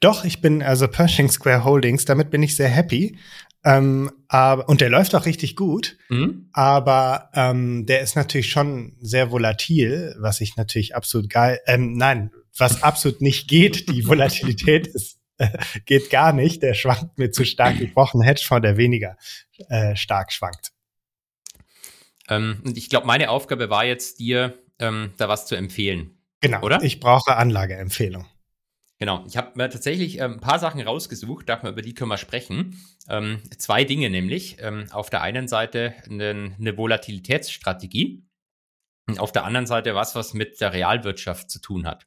Doch, ich bin also Pershing Square Holdings, damit bin ich sehr happy. Ähm, aber, und der läuft auch richtig gut, mhm. aber ähm, der ist natürlich schon sehr volatil, was ich natürlich absolut geil, ähm, nein, was absolut nicht geht, die Volatilität ist, geht gar nicht, der schwankt mir zu stark. Ich brauche einen Hedgefonds, der weniger äh, stark schwankt. Ähm, und ich glaube, meine Aufgabe war jetzt, dir ähm, da was zu empfehlen. Genau, oder? Ich brauche Anlageempfehlung. Genau, ich habe mir tatsächlich ähm, ein paar Sachen rausgesucht, dachte mal, über die können wir sprechen. Ähm, zwei Dinge nämlich. Ähm, auf der einen Seite eine, eine Volatilitätsstrategie und auf der anderen Seite was, was mit der Realwirtschaft zu tun hat.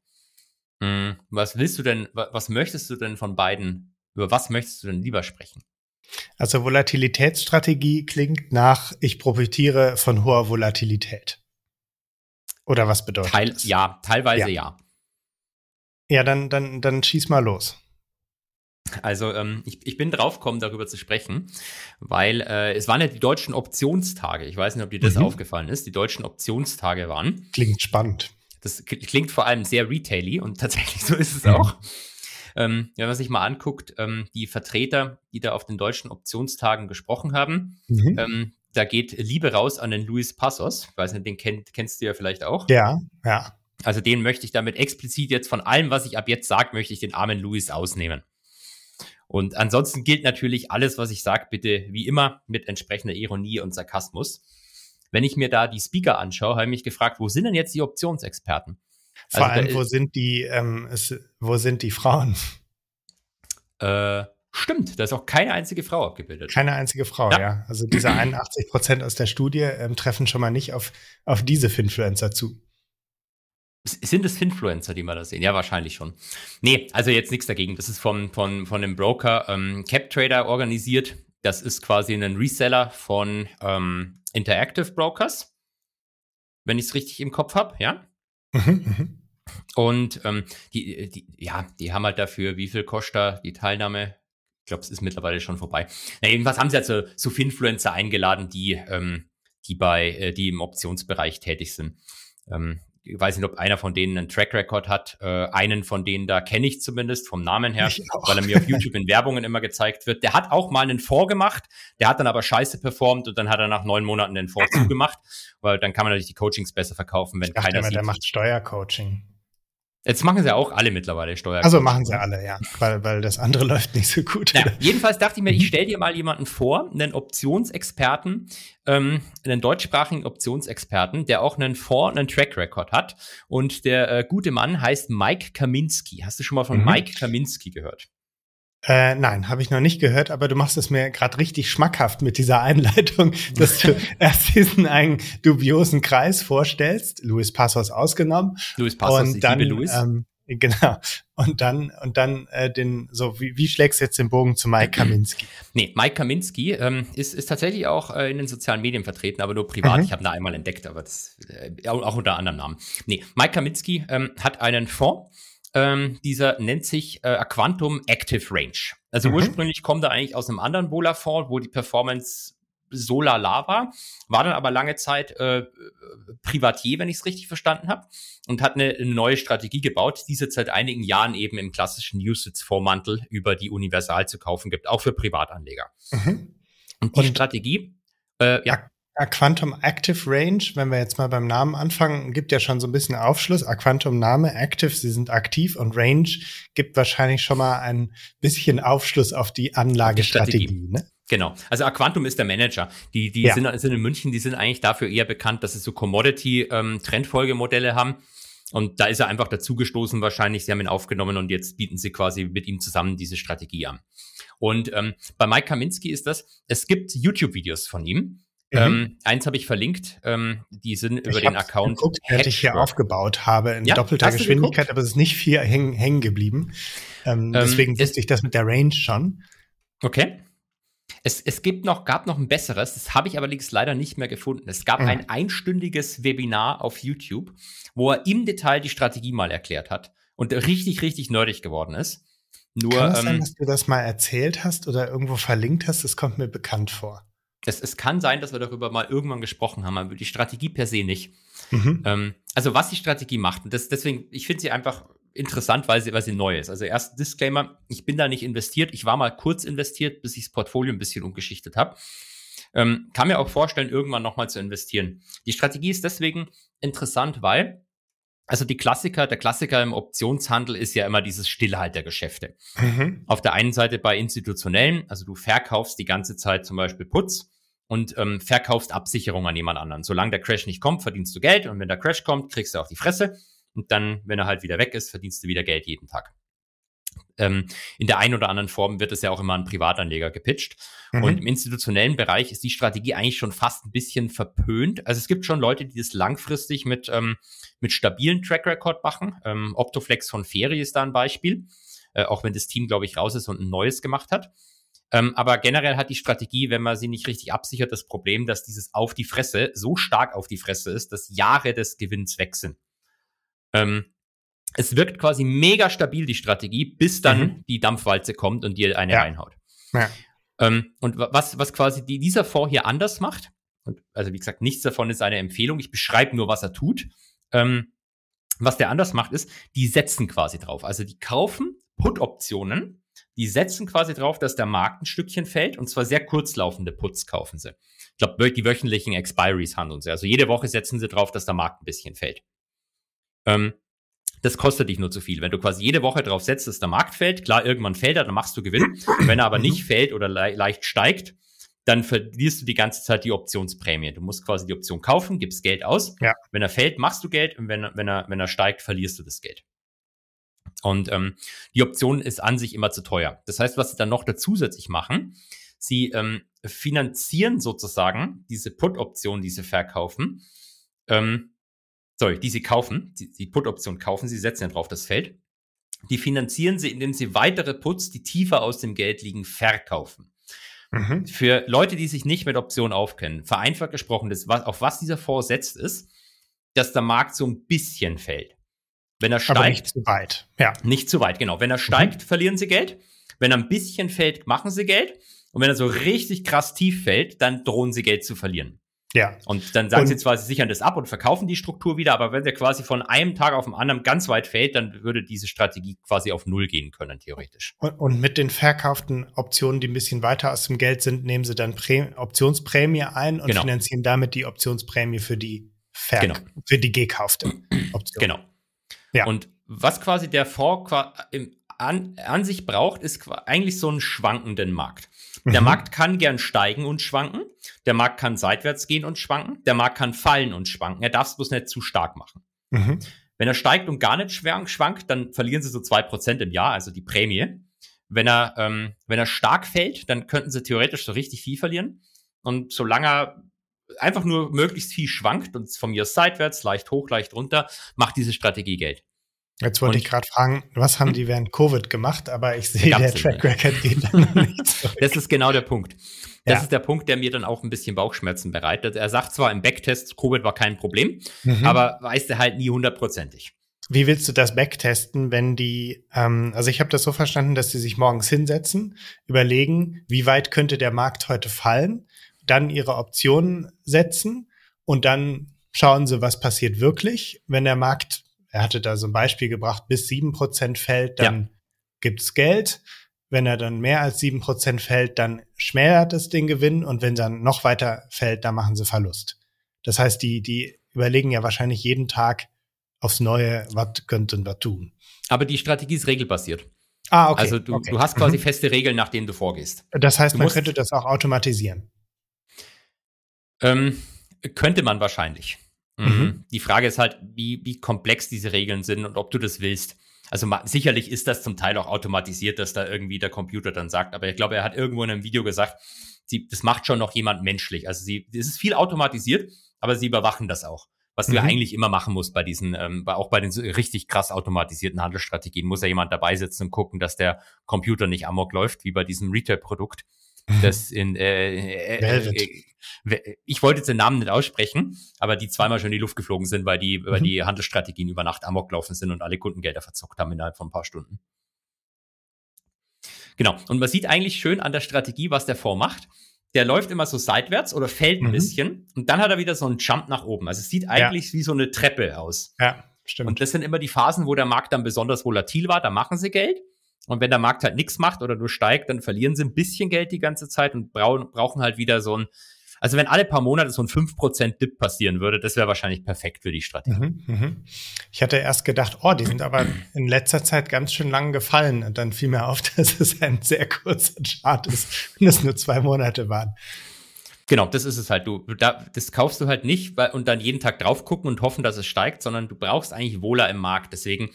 Hm, was willst du denn, was möchtest du denn von beiden, über was möchtest du denn lieber sprechen? Also Volatilitätsstrategie klingt nach, ich profitiere von hoher Volatilität. Oder was bedeutet Teil, das? Ja, teilweise ja. ja. Ja, dann, dann, dann schieß mal los. Also ähm, ich, ich bin draufgekommen, darüber zu sprechen, weil äh, es waren ja die deutschen Optionstage. Ich weiß nicht, ob dir das mhm. aufgefallen ist. Die deutschen Optionstage waren. Klingt spannend. Das klingt vor allem sehr retaily und tatsächlich so ist es mhm. auch. Ähm, wenn man sich mal anguckt, ähm, die Vertreter, die da auf den deutschen Optionstagen gesprochen haben, mhm. ähm, da geht Liebe raus an den Luis Passos. Ich weiß nicht, den kennt, kennst du ja vielleicht auch. Ja, ja. Also den möchte ich damit explizit jetzt von allem, was ich ab jetzt sage, möchte ich den armen Louis ausnehmen. Und ansonsten gilt natürlich alles, was ich sage, bitte wie immer mit entsprechender Ironie und Sarkasmus. Wenn ich mir da die Speaker anschaue, habe ich mich gefragt, wo sind denn jetzt die Optionsexperten? Vor also, allem, wo sind die, ähm, es, wo sind die Frauen? Äh, stimmt, da ist auch keine einzige Frau abgebildet. Keine einzige Frau, ja. ja. Also diese 81 Prozent aus der Studie ähm, treffen schon mal nicht auf, auf diese Finfluencer zu. Sind es Finfluencer, die wir da sehen? Ja, wahrscheinlich schon. Nee, also jetzt nichts dagegen. Das ist vom, von, von dem Broker ähm, CapTrader organisiert. Das ist quasi ein Reseller von ähm, Interactive Brokers, wenn ich es richtig im Kopf habe, ja? Mhm, mhm. Und ähm, die, die, ja, die haben halt dafür, wie viel kostet da die Teilnahme? Ich glaube, es ist mittlerweile schon vorbei. Na, jedenfalls haben sie halt so, so Finfluencer eingeladen, die, ähm, die bei, äh, die im Optionsbereich tätig sind. Ähm, ich weiß nicht, ob einer von denen einen Track Record hat. Äh, einen von denen da kenne ich zumindest vom Namen her, weil er mir auf YouTube in Werbungen immer gezeigt wird. Der hat auch mal einen Fonds gemacht, der hat dann aber scheiße performt und dann hat er nach neun Monaten den Fonds zugemacht, weil dann kann man natürlich die Coachings besser verkaufen, wenn ich keiner immer, sieht. Der macht Steuercoaching. Jetzt machen sie auch alle mittlerweile Steuer. Also machen sie alle, ja, weil, weil das andere läuft nicht so gut. Ja, jedenfalls dachte ich mir, ich stelle dir mal jemanden vor, einen Optionsexperten, ähm, einen deutschsprachigen Optionsexperten, der auch einen Fonds, einen Track Record hat. Und der äh, gute Mann heißt Mike Kaminski. Hast du schon mal von mhm. Mike Kaminski gehört? Äh, nein, habe ich noch nicht gehört, aber du machst es mir gerade richtig schmackhaft mit dieser Einleitung, dass du erst diesen einen dubiosen Kreis vorstellst, Luis Passos ausgenommen. Luis Passos, und dann, Luis. Ähm, genau. Und dann, und dann äh, den, so, wie, wie schlägst du jetzt den Bogen zu Mike Kaminski? Nee, Mike Kaminski ähm, ist, ist tatsächlich auch äh, in den sozialen Medien vertreten, aber nur privat. Mhm. Ich habe ihn da einmal entdeckt, aber das, äh, auch unter anderem Namen. Nee, Mike Kaminski ähm, hat einen Fonds ähm, dieser nennt sich äh, Quantum Active Range. Also mhm. ursprünglich kommt er eigentlich aus einem anderen Bola-Fonds, wo die Performance so lala war, war dann aber lange Zeit äh, Privatier, wenn ich es richtig verstanden habe, und hat eine, eine, neue Strategie gebaut, die es jetzt seit einigen Jahren eben im klassischen Usage-Vormantel über die Universal zu kaufen gibt, auch für Privatanleger. Mhm. Und die und Strategie, äh, ja. A Quantum Active Range, wenn wir jetzt mal beim Namen anfangen, gibt ja schon so ein bisschen Aufschluss. A Quantum Name, Active, sie sind aktiv und Range gibt wahrscheinlich schon mal ein bisschen Aufschluss auf die Anlagestrategie. Ne? Genau. Also Aquantum ist der Manager. Die, die ja. sind, sind in München, die sind eigentlich dafür eher bekannt, dass sie so Commodity-Trendfolgemodelle ähm, haben. Und da ist er einfach dazugestoßen wahrscheinlich. Sie haben ihn aufgenommen und jetzt bieten sie quasi mit ihm zusammen diese Strategie an. Und ähm, bei Mike Kaminski ist das, es gibt YouTube-Videos von ihm, Mhm. Ähm, eins habe ich verlinkt, ähm, die sind über den Account. Geguckt, den ich hier aufgebaut habe in ja, doppelter Geschwindigkeit, aber es ist nicht viel hängen, hängen geblieben. Ähm, ähm deswegen wusste ich das mit der Range schon. Okay. Es, es gibt noch, gab noch ein besseres, das habe ich allerdings leider nicht mehr gefunden. Es gab mhm. ein einstündiges Webinar auf YouTube, wo er im Detail die Strategie mal erklärt hat und richtig, richtig nerdig geworden ist. Nur, Kann es sein, ähm, dass du das mal erzählt hast oder irgendwo verlinkt hast? Das kommt mir bekannt vor. Es, es kann sein, dass wir darüber mal irgendwann gesprochen haben, aber die Strategie per se nicht. Mhm. Ähm, also was die Strategie macht, und das, deswegen, ich finde sie einfach interessant, weil sie, weil sie neu ist. Also erst Disclaimer, ich bin da nicht investiert. Ich war mal kurz investiert, bis ich das Portfolio ein bisschen umgeschichtet habe. Ähm, kann mir auch vorstellen, irgendwann nochmal zu investieren. Die Strategie ist deswegen interessant, weil also die Klassiker, der Klassiker im Optionshandel ist ja immer dieses Stillhaltergeschäfte. Mhm. Auf der einen Seite bei institutionellen, also du verkaufst die ganze Zeit zum Beispiel Putz und ähm, verkaufst Absicherung an jemand anderen. Solange der Crash nicht kommt, verdienst du Geld und wenn der Crash kommt, kriegst du auch die Fresse und dann, wenn er halt wieder weg ist, verdienst du wieder Geld jeden Tag. Ähm, in der einen oder anderen Form wird es ja auch immer an Privatanleger gepitcht. Mhm. Und im institutionellen Bereich ist die Strategie eigentlich schon fast ein bisschen verpönt. Also es gibt schon Leute, die das langfristig mit, ähm, mit stabilen Track Record machen. Ähm, Optoflex von Feri ist da ein Beispiel, äh, auch wenn das Team, glaube ich, raus ist und ein neues gemacht hat. Ähm, aber generell hat die Strategie, wenn man sie nicht richtig absichert, das Problem, dass dieses auf die Fresse so stark auf die Fresse ist, dass Jahre des Gewinns weg sind. Ähm, es wirkt quasi mega stabil, die Strategie, bis dann mhm. die Dampfwalze kommt und dir eine ja. reinhaut. Ja. Ähm, und was, was quasi die, dieser Fonds hier anders macht, und also wie gesagt, nichts davon ist eine Empfehlung, ich beschreibe nur, was er tut. Ähm, was der anders macht, ist, die setzen quasi drauf. Also die kaufen Put-Optionen die setzen quasi drauf, dass der Markt ein Stückchen fällt und zwar sehr kurzlaufende Puts kaufen sie. Ich glaube, die wöchentlichen Expiries handeln sie. Also jede Woche setzen sie drauf, dass der Markt ein bisschen fällt. Ähm, das kostet dich nur zu viel. Wenn du quasi jede Woche drauf setzt, dass der Markt fällt, klar, irgendwann fällt er, dann machst du Gewinn. Wenn er aber nicht fällt oder le leicht steigt, dann verlierst du die ganze Zeit die Optionsprämie. Du musst quasi die Option kaufen, gibst Geld aus. Ja. Wenn er fällt, machst du Geld und wenn, wenn, er, wenn er steigt, verlierst du das Geld. Und ähm, die Option ist an sich immer zu teuer. Das heißt, was sie dann noch zusätzlich machen, sie ähm, finanzieren sozusagen diese Put-Option, die sie verkaufen, ähm, sorry, die sie kaufen, die, die Put-Option kaufen, sie setzen ja drauf das Feld, die finanzieren sie, indem sie weitere Puts, die tiefer aus dem Geld liegen, verkaufen. Mhm. Für Leute, die sich nicht mit Optionen aufkennen, vereinfacht gesprochen, das, was, auf was dieser Fonds setzt, ist, dass der Markt so ein bisschen fällt. Wenn er steigt. Aber nicht zu weit. Ja. Nicht zu weit, genau. Wenn er steigt, mhm. verlieren sie Geld. Wenn er ein bisschen fällt, machen sie Geld. Und wenn er so richtig krass tief fällt, dann drohen sie Geld zu verlieren. Ja. Und dann sagen und, sie zwar, sie sichern das ab und verkaufen die Struktur wieder, aber wenn der quasi von einem Tag auf den anderen ganz weit fällt, dann würde diese Strategie quasi auf Null gehen können, theoretisch. Und, und mit den verkauften Optionen, die ein bisschen weiter aus dem Geld sind, nehmen sie dann Prä Optionsprämie ein und genau. finanzieren damit die Optionsprämie für die Ver genau. für die gekaufte Option. Genau. Ja. Und was quasi der Fonds an, an sich braucht, ist eigentlich so einen schwankenden Markt. Der mhm. Markt kann gern steigen und schwanken. Der Markt kann seitwärts gehen und schwanken. Der Markt kann fallen und schwanken. Er darf es bloß nicht zu stark machen. Mhm. Wenn er steigt und gar nicht schwankt, dann verlieren sie so zwei Prozent im Jahr, also die Prämie. Wenn er, ähm, wenn er stark fällt, dann könnten sie theoretisch so richtig viel verlieren. Und solange er einfach nur möglichst viel schwankt und von mir seitwärts, leicht hoch, leicht runter, macht diese Strategie Geld. Jetzt wollte und, ich gerade fragen, was haben hm? die während Covid gemacht, aber ich sehe, der Track Record geht dann nicht zurück. Das ist genau der Punkt. Das ja. ist der Punkt, der mir dann auch ein bisschen Bauchschmerzen bereitet. Er sagt zwar im Backtest, Covid war kein Problem, mhm. aber weiß er halt nie hundertprozentig. Wie willst du das backtesten, wenn die, ähm, also ich habe das so verstanden, dass sie sich morgens hinsetzen, überlegen, wie weit könnte der Markt heute fallen, dann ihre Optionen setzen und dann schauen sie, was passiert wirklich. Wenn der Markt er hatte da so ein Beispiel gebracht, bis sieben Prozent fällt, dann ja. gibt's Geld. Wenn er dann mehr als sieben Prozent fällt, dann schmälert es den Gewinn und wenn dann noch weiter fällt, dann machen sie Verlust. Das heißt, die, die überlegen ja wahrscheinlich jeden Tag aufs Neue, was könnten wir tun. Aber die Strategie ist regelbasiert. Ah, okay. Also du, okay. du hast quasi mhm. feste Regeln, nach denen du vorgehst. Das heißt, du man könnte das auch automatisieren. Ähm, könnte man wahrscheinlich. Mhm. Die Frage ist halt, wie, wie komplex diese Regeln sind und ob du das willst. Also sicherlich ist das zum Teil auch automatisiert, dass da irgendwie der Computer dann sagt, aber ich glaube, er hat irgendwo in einem Video gesagt, sie, das macht schon noch jemand menschlich. Also sie, es ist viel automatisiert, aber sie überwachen das auch. Was mhm. du eigentlich immer machen musst bei diesen, ähm, auch bei den richtig krass automatisierten Handelsstrategien, muss ja jemand dabei sitzen und gucken, dass der Computer nicht amok läuft, wie bei diesem Retail-Produkt. Das in äh, äh, äh, äh, ich wollte jetzt den Namen nicht aussprechen, aber die zweimal schon in die Luft geflogen sind, weil die, mhm. weil die Handelsstrategien über Nacht amok laufen sind und alle Kundengelder verzockt haben innerhalb von ein paar Stunden. Genau. Und man sieht eigentlich schön an der Strategie, was der Fonds macht der läuft immer so seitwärts oder fällt ein mhm. bisschen und dann hat er wieder so einen Jump nach oben. Also es sieht eigentlich ja. wie so eine Treppe aus. Ja, stimmt. Und das sind immer die Phasen, wo der Markt dann besonders volatil war, da machen sie Geld. Und wenn der Markt halt nichts macht oder nur steigt, dann verlieren sie ein bisschen Geld die ganze Zeit und brauchen halt wieder so ein also wenn alle paar Monate so ein 5% Dip passieren würde, das wäre wahrscheinlich perfekt für die Strategie. Mhm, mh. Ich hatte erst gedacht, oh, die sind aber in letzter Zeit ganz schön lang gefallen. Und dann fiel mir auf, dass es ein sehr kurzer Chart ist und es nur zwei Monate waren. Genau, das ist es halt. Du, da, das kaufst du halt nicht weil, und dann jeden Tag drauf gucken und hoffen, dass es steigt, sondern du brauchst eigentlich Wohler im Markt. Deswegen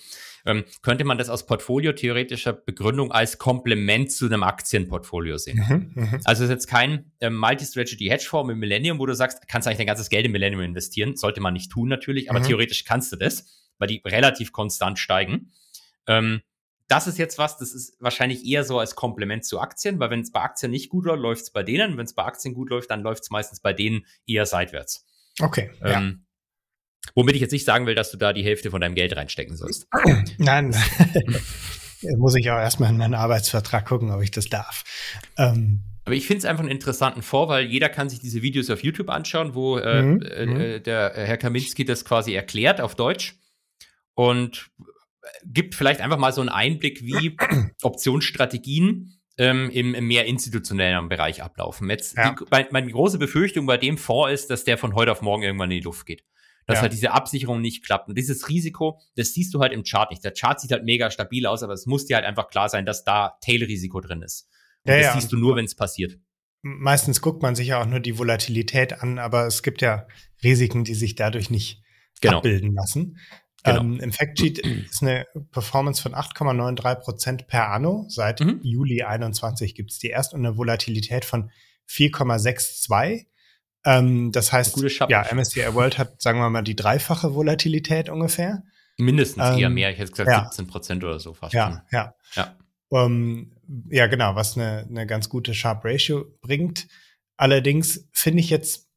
ähm, könnte man das aus Portfolio-theoretischer Begründung als Komplement zu einem Aktienportfolio sehen. Mhm, mh. Also ist jetzt kein ähm, Multi-Strategy-Hedgefonds im Millennium, wo du sagst, kannst eigentlich dein ganzes Geld im Millennium investieren. Sollte man nicht tun natürlich, aber mhm. theoretisch kannst du das, weil die relativ konstant steigen. Ähm, das ist jetzt was, das ist wahrscheinlich eher so als Komplement zu Aktien, weil wenn es bei Aktien nicht gut läuft, läuft es bei denen. Wenn es bei Aktien gut läuft, dann läuft es meistens bei denen eher seitwärts. Okay. Ähm, Womit ich jetzt nicht sagen will, dass du da die Hälfte von deinem Geld reinstecken sollst. Nein, muss ich auch erstmal in meinen Arbeitsvertrag gucken, ob ich das darf. Ähm, aber ich finde es einfach einen interessanten Vor, weil jeder kann sich diese Videos auf YouTube anschauen, wo äh, mhm, äh, mhm. äh, der Herr Kaminski das quasi erklärt auf Deutsch und gibt vielleicht einfach mal so einen Einblick, wie Optionsstrategien ähm, im, im, mehr institutionellen Bereich ablaufen. Jetzt ja. die, meine große Befürchtung bei dem Fonds ist, dass der von heute auf morgen irgendwann in die Luft geht dass ja. halt diese Absicherung nicht klappt. Und dieses Risiko, das siehst du halt im Chart nicht. Der Chart sieht halt mega stabil aus, aber es muss dir halt einfach klar sein, dass da Tail-Risiko drin ist. Und ja, das ja. siehst du nur, wenn es passiert. Meistens guckt man sich ja auch nur die Volatilität an, aber es gibt ja Risiken, die sich dadurch nicht genau. abbilden lassen. Genau. Ähm, Im Factsheet ist eine Performance von 8,93 Prozent per anno. Seit mhm. Juli 21 gibt es die erst und eine Volatilität von 4,62. Ähm, das heißt, ja, MSCI World hat, sagen wir mal, die dreifache Volatilität ungefähr. Mindestens ähm, eher mehr. Ich hätte gesagt ja. 17 Prozent oder so fast. Ja, ja. Ja, um, ja genau, was eine, eine ganz gute Sharp Ratio bringt. Allerdings finde ich jetzt,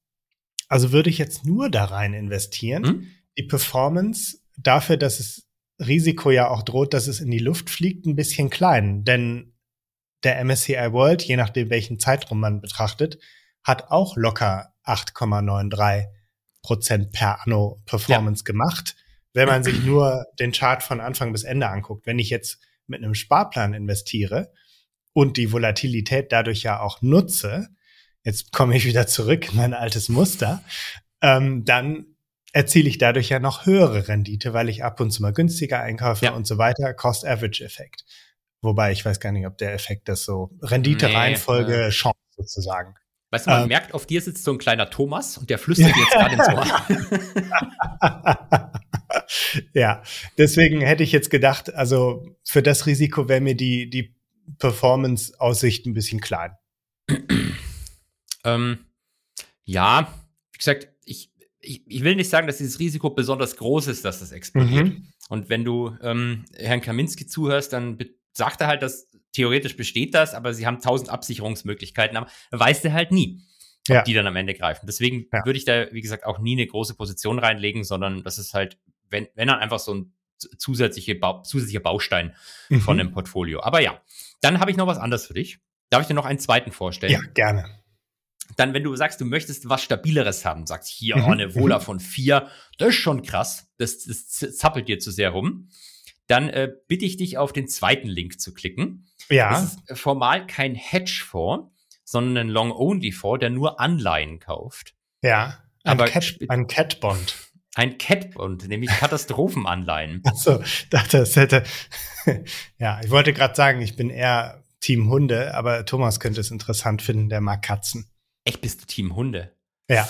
also würde ich jetzt nur da rein investieren. Hm? Die Performance dafür, dass es Risiko ja auch droht, dass es in die Luft fliegt, ein bisschen klein. Denn der MSCI World, je nachdem welchen Zeitraum man betrachtet, hat auch locker 8,93 Prozent per Anno Performance ja. gemacht. Wenn man sich nur den Chart von Anfang bis Ende anguckt, wenn ich jetzt mit einem Sparplan investiere und die Volatilität dadurch ja auch nutze, jetzt komme ich wieder zurück in mein altes Muster, ähm, dann erziele ich dadurch ja noch höhere Rendite, weil ich ab und zu mal günstiger einkaufe ja. und so weiter. Cost-Average-Effekt. Wobei ich weiß gar nicht, ob der Effekt das so Rendite-Reihenfolge, nee. Chance sozusagen. Weißt du, man ähm, merkt, auf dir sitzt so ein kleiner Thomas und der flüstert jetzt gerade ins Ohr. ja, deswegen hätte ich jetzt gedacht, also für das Risiko wäre mir die, die Performance-Aussicht ein bisschen klein. ähm, ja, wie gesagt, ich, ich, ich, will nicht sagen, dass dieses Risiko besonders groß ist, dass das explodiert. Mhm. Und wenn du ähm, Herrn Kaminski zuhörst, dann sagt er halt, dass theoretisch besteht das, aber sie haben tausend Absicherungsmöglichkeiten, aber weißt du halt nie, ob ja. die dann am Ende greifen. Deswegen ja. würde ich da, wie gesagt, auch nie eine große Position reinlegen, sondern das ist halt, wenn, wenn dann einfach so ein zusätzliche ba zusätzlicher Baustein mhm. von dem Portfolio. Aber ja, dann habe ich noch was anderes für dich. Darf ich dir noch einen zweiten vorstellen? Ja, gerne. Dann, wenn du sagst, du möchtest was Stabileres haben, sagst hier, mhm. oh, eine Vola von vier, das ist schon krass. Das, das zappelt dir zu sehr rum dann äh, bitte ich dich auf den zweiten Link zu klicken. Ja. Das ist formal kein Hedgefonds, sondern ein Long-Only-Fonds, der nur Anleihen kauft. Ja, ein, Aber Cat, ein Cat-Bond. Ein Cat-Bond, nämlich Katastrophenanleihen. Achso, dachte, es hätte. ja, ich wollte gerade sagen, ich bin eher Team Hunde, aber Thomas könnte es interessant finden, der mag Katzen. Echt, bist du Team Hunde? Ja.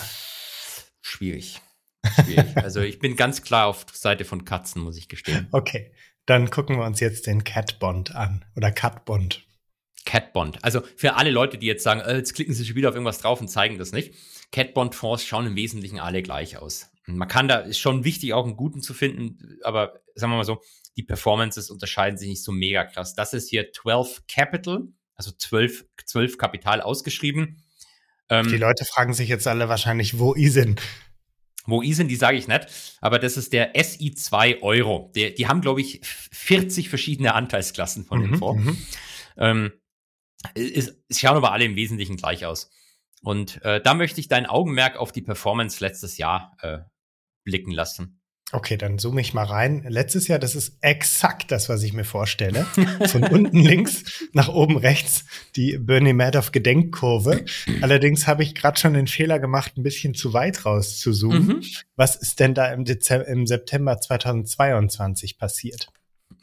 Schwierig. Schwierig. also ich bin ganz klar auf Seite von Katzen, muss ich gestehen. Okay. Dann gucken wir uns jetzt den Cat Bond an oder Cat Bond. Cat Bond. Also für alle Leute, die jetzt sagen, äh, jetzt klicken sie schon wieder auf irgendwas drauf und zeigen das nicht. Cat Bond Fonds schauen im Wesentlichen alle gleich aus. Man kann da, ist schon wichtig, auch einen guten zu finden, aber sagen wir mal so, die Performances unterscheiden sich nicht so mega krass. Das ist hier 12 Capital, also 12, 12 Kapital ausgeschrieben. Ähm, die Leute fragen sich jetzt alle wahrscheinlich, wo ISIN? Wo ISIN, die sage ich nicht, aber das ist der SI2 Euro. Der, die haben, glaube ich, 40 verschiedene Anteilsklassen von mhm, dem Fonds. Mhm. Ähm, ist, schauen aber alle im Wesentlichen gleich aus. Und äh, da möchte ich dein Augenmerk auf die Performance letztes Jahr äh, blicken lassen. Okay, dann zoome ich mal rein. Letztes Jahr, das ist exakt das, was ich mir vorstelle. Von unten links nach oben rechts die Bernie Madoff Gedenkkurve. Allerdings habe ich gerade schon den Fehler gemacht, ein bisschen zu weit raus zu zoomen. Mhm. Was ist denn da im, Dezember, im September 2022 passiert?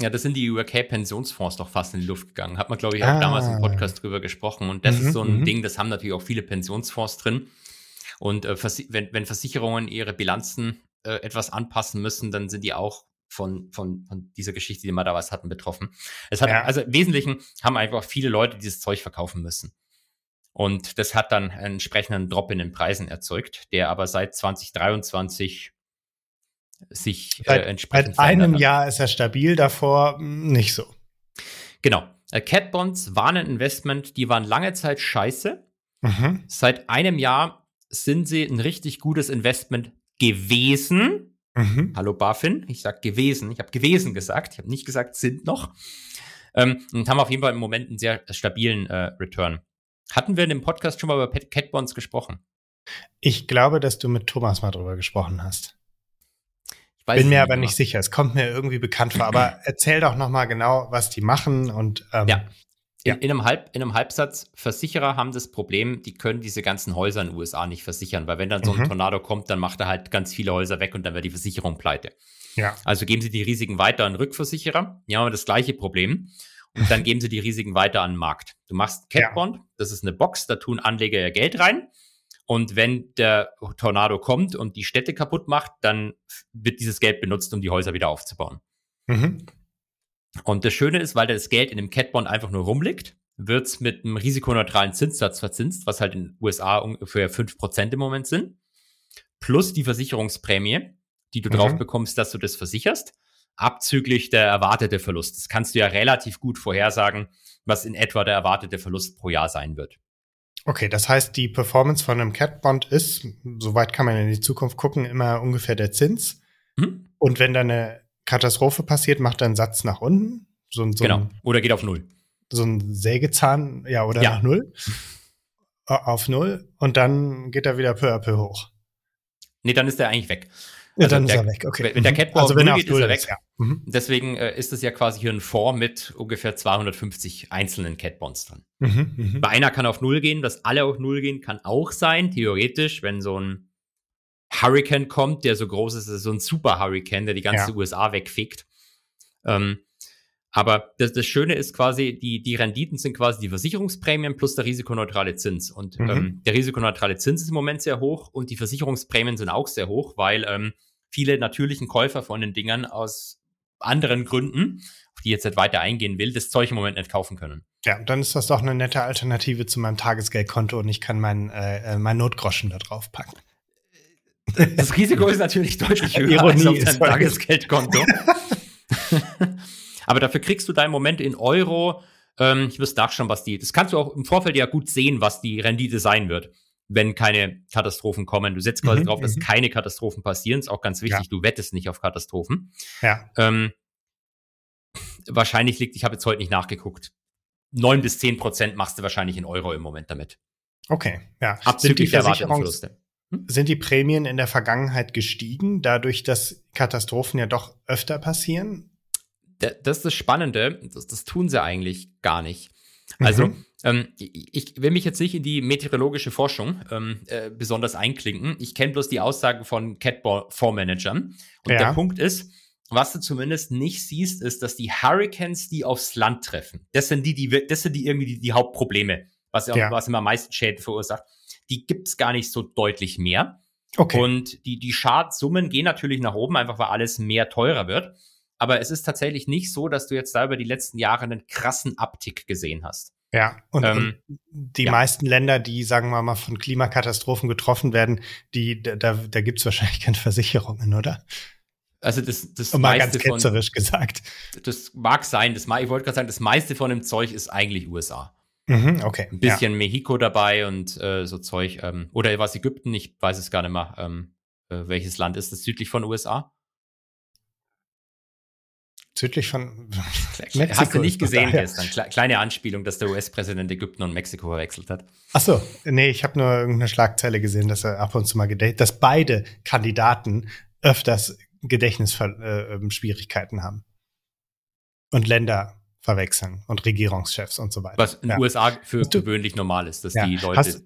Ja, das sind die UK-Pensionsfonds doch fast in die Luft gegangen. Hat man, glaube ich, auch ah. damals im Podcast drüber gesprochen. Und das mhm, ist so ein mhm. Ding, das haben natürlich auch viele Pensionsfonds drin. Und äh, wenn, wenn Versicherungen ihre Bilanzen äh, etwas anpassen müssen, dann sind die auch von, von, von dieser Geschichte, die wir da was hatten, betroffen. Es hat, ja. also im Wesentlichen haben einfach viele Leute dieses Zeug verkaufen müssen. Und das hat dann einen entsprechenden Drop in den Preisen erzeugt, der aber seit 2023 sich äh, seit, äh, entsprechend Seit einem hat. Jahr ist er stabil, davor hm, nicht so. Genau. Äh, Cat Bonds waren ein Investment, die waren lange Zeit scheiße. Mhm. Seit einem Jahr sind sie ein richtig gutes Investment gewesen. Mhm. Hallo Barfin, ich sag gewesen. Ich habe gewesen gesagt. Ich habe nicht gesagt sind noch. Ähm, und haben auf jeden Fall im Moment einen sehr stabilen äh, Return. Hatten wir in dem Podcast schon mal über Cat Bonds gesprochen? Ich glaube, dass du mit Thomas mal drüber gesprochen hast. Bin mir aber nicht sicher. Es kommt mir irgendwie bekannt vor. Aber erzähl doch noch mal genau, was die machen und ähm, ja. In, in, einem Halb, in einem Halbsatz, Versicherer haben das Problem, die können diese ganzen Häuser in den USA nicht versichern, weil wenn dann so ein mhm. Tornado kommt, dann macht er halt ganz viele Häuser weg und dann wird die Versicherung pleite. Ja. Also geben sie die Risiken weiter an Rückversicherer. Die haben das gleiche Problem. Und dann geben sie die Risiken weiter an den Markt. Du machst Catbond, ja. das ist eine Box, da tun Anleger ihr Geld rein. Und wenn der Tornado kommt und die Städte kaputt macht, dann wird dieses Geld benutzt, um die Häuser wieder aufzubauen. Mhm. Und das Schöne ist, weil das Geld in dem Catbond einfach nur rumliegt, wird es mit einem risikoneutralen Zinssatz verzinst, was halt in den USA ungefähr 5% im Moment sind. Plus die Versicherungsprämie, die du mhm. drauf bekommst, dass du das versicherst, abzüglich der erwartete Verlust. Das kannst du ja relativ gut vorhersagen, was in etwa der erwartete Verlust pro Jahr sein wird. Okay, das heißt, die Performance von einem Cat-Bond ist, soweit kann man in die Zukunft gucken, immer ungefähr der Zins. Mhm. Und wenn da eine Katastrophe passiert, macht er einen Satz nach unten. So, so genau. Oder geht auf Null. So ein Sägezahn, ja, oder ja. nach Null. Auf Null. Und dann geht er wieder peu à peu hoch. Nee, dann ist er eigentlich weg. Ja, also dann der, ist er weg, okay. Wenn der mhm. Catball also wenn er geht, ist er weg. Ist, ja. mhm. Deswegen äh, ist es ja quasi hier ein Fonds mit ungefähr 250 einzelnen Catbonds drin. Mhm, mh. Bei einer kann auf Null gehen, dass alle auf Null gehen, kann auch sein, theoretisch, wenn so ein Hurricane kommt, der so groß ist, ist so ein Super Hurricane, der die ganze ja. USA wegfickt. Ähm, aber das, das Schöne ist quasi, die, die Renditen sind quasi die Versicherungsprämien plus der risikoneutrale Zins. Und mhm. ähm, der risikoneutrale Zins ist im Moment sehr hoch und die Versicherungsprämien sind auch sehr hoch, weil ähm, viele natürlichen Käufer von den Dingern aus anderen Gründen, auf die jetzt nicht weiter eingehen will, das Zeug im Moment nicht kaufen können. Ja, dann ist das doch eine nette Alternative zu meinem Tagesgeldkonto und ich kann mein, äh, äh mein Notgroschen da drauf packen. Das Risiko ist natürlich deutlich höher Ironie als auf deinem Tagesgeldkonto. Aber dafür kriegst du deinen Moment in Euro. Ähm, ich muss nachschauen, was die. Das kannst du auch im Vorfeld ja gut sehen, was die Rendite sein wird, wenn keine Katastrophen kommen. Du setzt quasi mhm, drauf, dass mhm. keine Katastrophen passieren. Ist auch ganz wichtig. Ja. Du wettest nicht auf Katastrophen. Ja. Ähm, wahrscheinlich liegt, ich habe jetzt heute nicht nachgeguckt. 9 bis 10 Prozent machst du wahrscheinlich in Euro im Moment damit. Okay, ja. Abzüglich der. Hm? Sind die Prämien in der Vergangenheit gestiegen, dadurch, dass Katastrophen ja doch öfter passieren? das ist das Spannende, das, das tun sie eigentlich gar nicht. Also, mhm. ähm, ich, will mich jetzt nicht in die meteorologische Forschung ähm, äh, besonders einklinken. Ich kenne bloß die Aussagen von Catball-Fondsmanagern. Und ja. der Punkt ist, was du zumindest nicht siehst, ist, dass die Hurricanes, die aufs Land treffen, das sind die, die, das sind die irgendwie die, die Hauptprobleme, was, ja. was immer am meisten Schäden verursacht. Die gibt's gar nicht so deutlich mehr. Okay. Und die, die Schadsummen gehen natürlich nach oben, einfach weil alles mehr teurer wird. aber es ist tatsächlich nicht so, dass du jetzt da über die letzten Jahre einen krassen Abtick gesehen hast. Ja, und, ähm, die ja. meisten Länder, die, sagen wir mal, von Klimakatastrophen getroffen werden, die, da, da gibt's wahrscheinlich keine Versicherungen, oder? Also das, das und mal ganz ketzerisch von, gesagt. Das mag sein, das, ich wollte gerade sagen, das meiste von dem Zeug ist eigentlich USA. Mhm, okay. Ein bisschen ja. Mexiko dabei und äh, so Zeug. Ähm, oder was Ägypten, ich weiß es gar nicht mehr. Ähm, äh, welches Land ist das südlich von USA? Südlich von Mexiko. Hast du nicht gesehen gestern? Kleine Anspielung, dass der US-Präsident Ägypten und Mexiko verwechselt hat. Ach so, nee, ich habe nur irgendeine Schlagzeile gesehen, dass er ab und zu mal gedächt, dass beide Kandidaten öfters Gedächtnisschwierigkeiten äh, haben. Und Länder verwechseln und Regierungschefs und so weiter. Was in den ja. USA für gewöhnlich normal ist, dass ja. die Leute. Hast,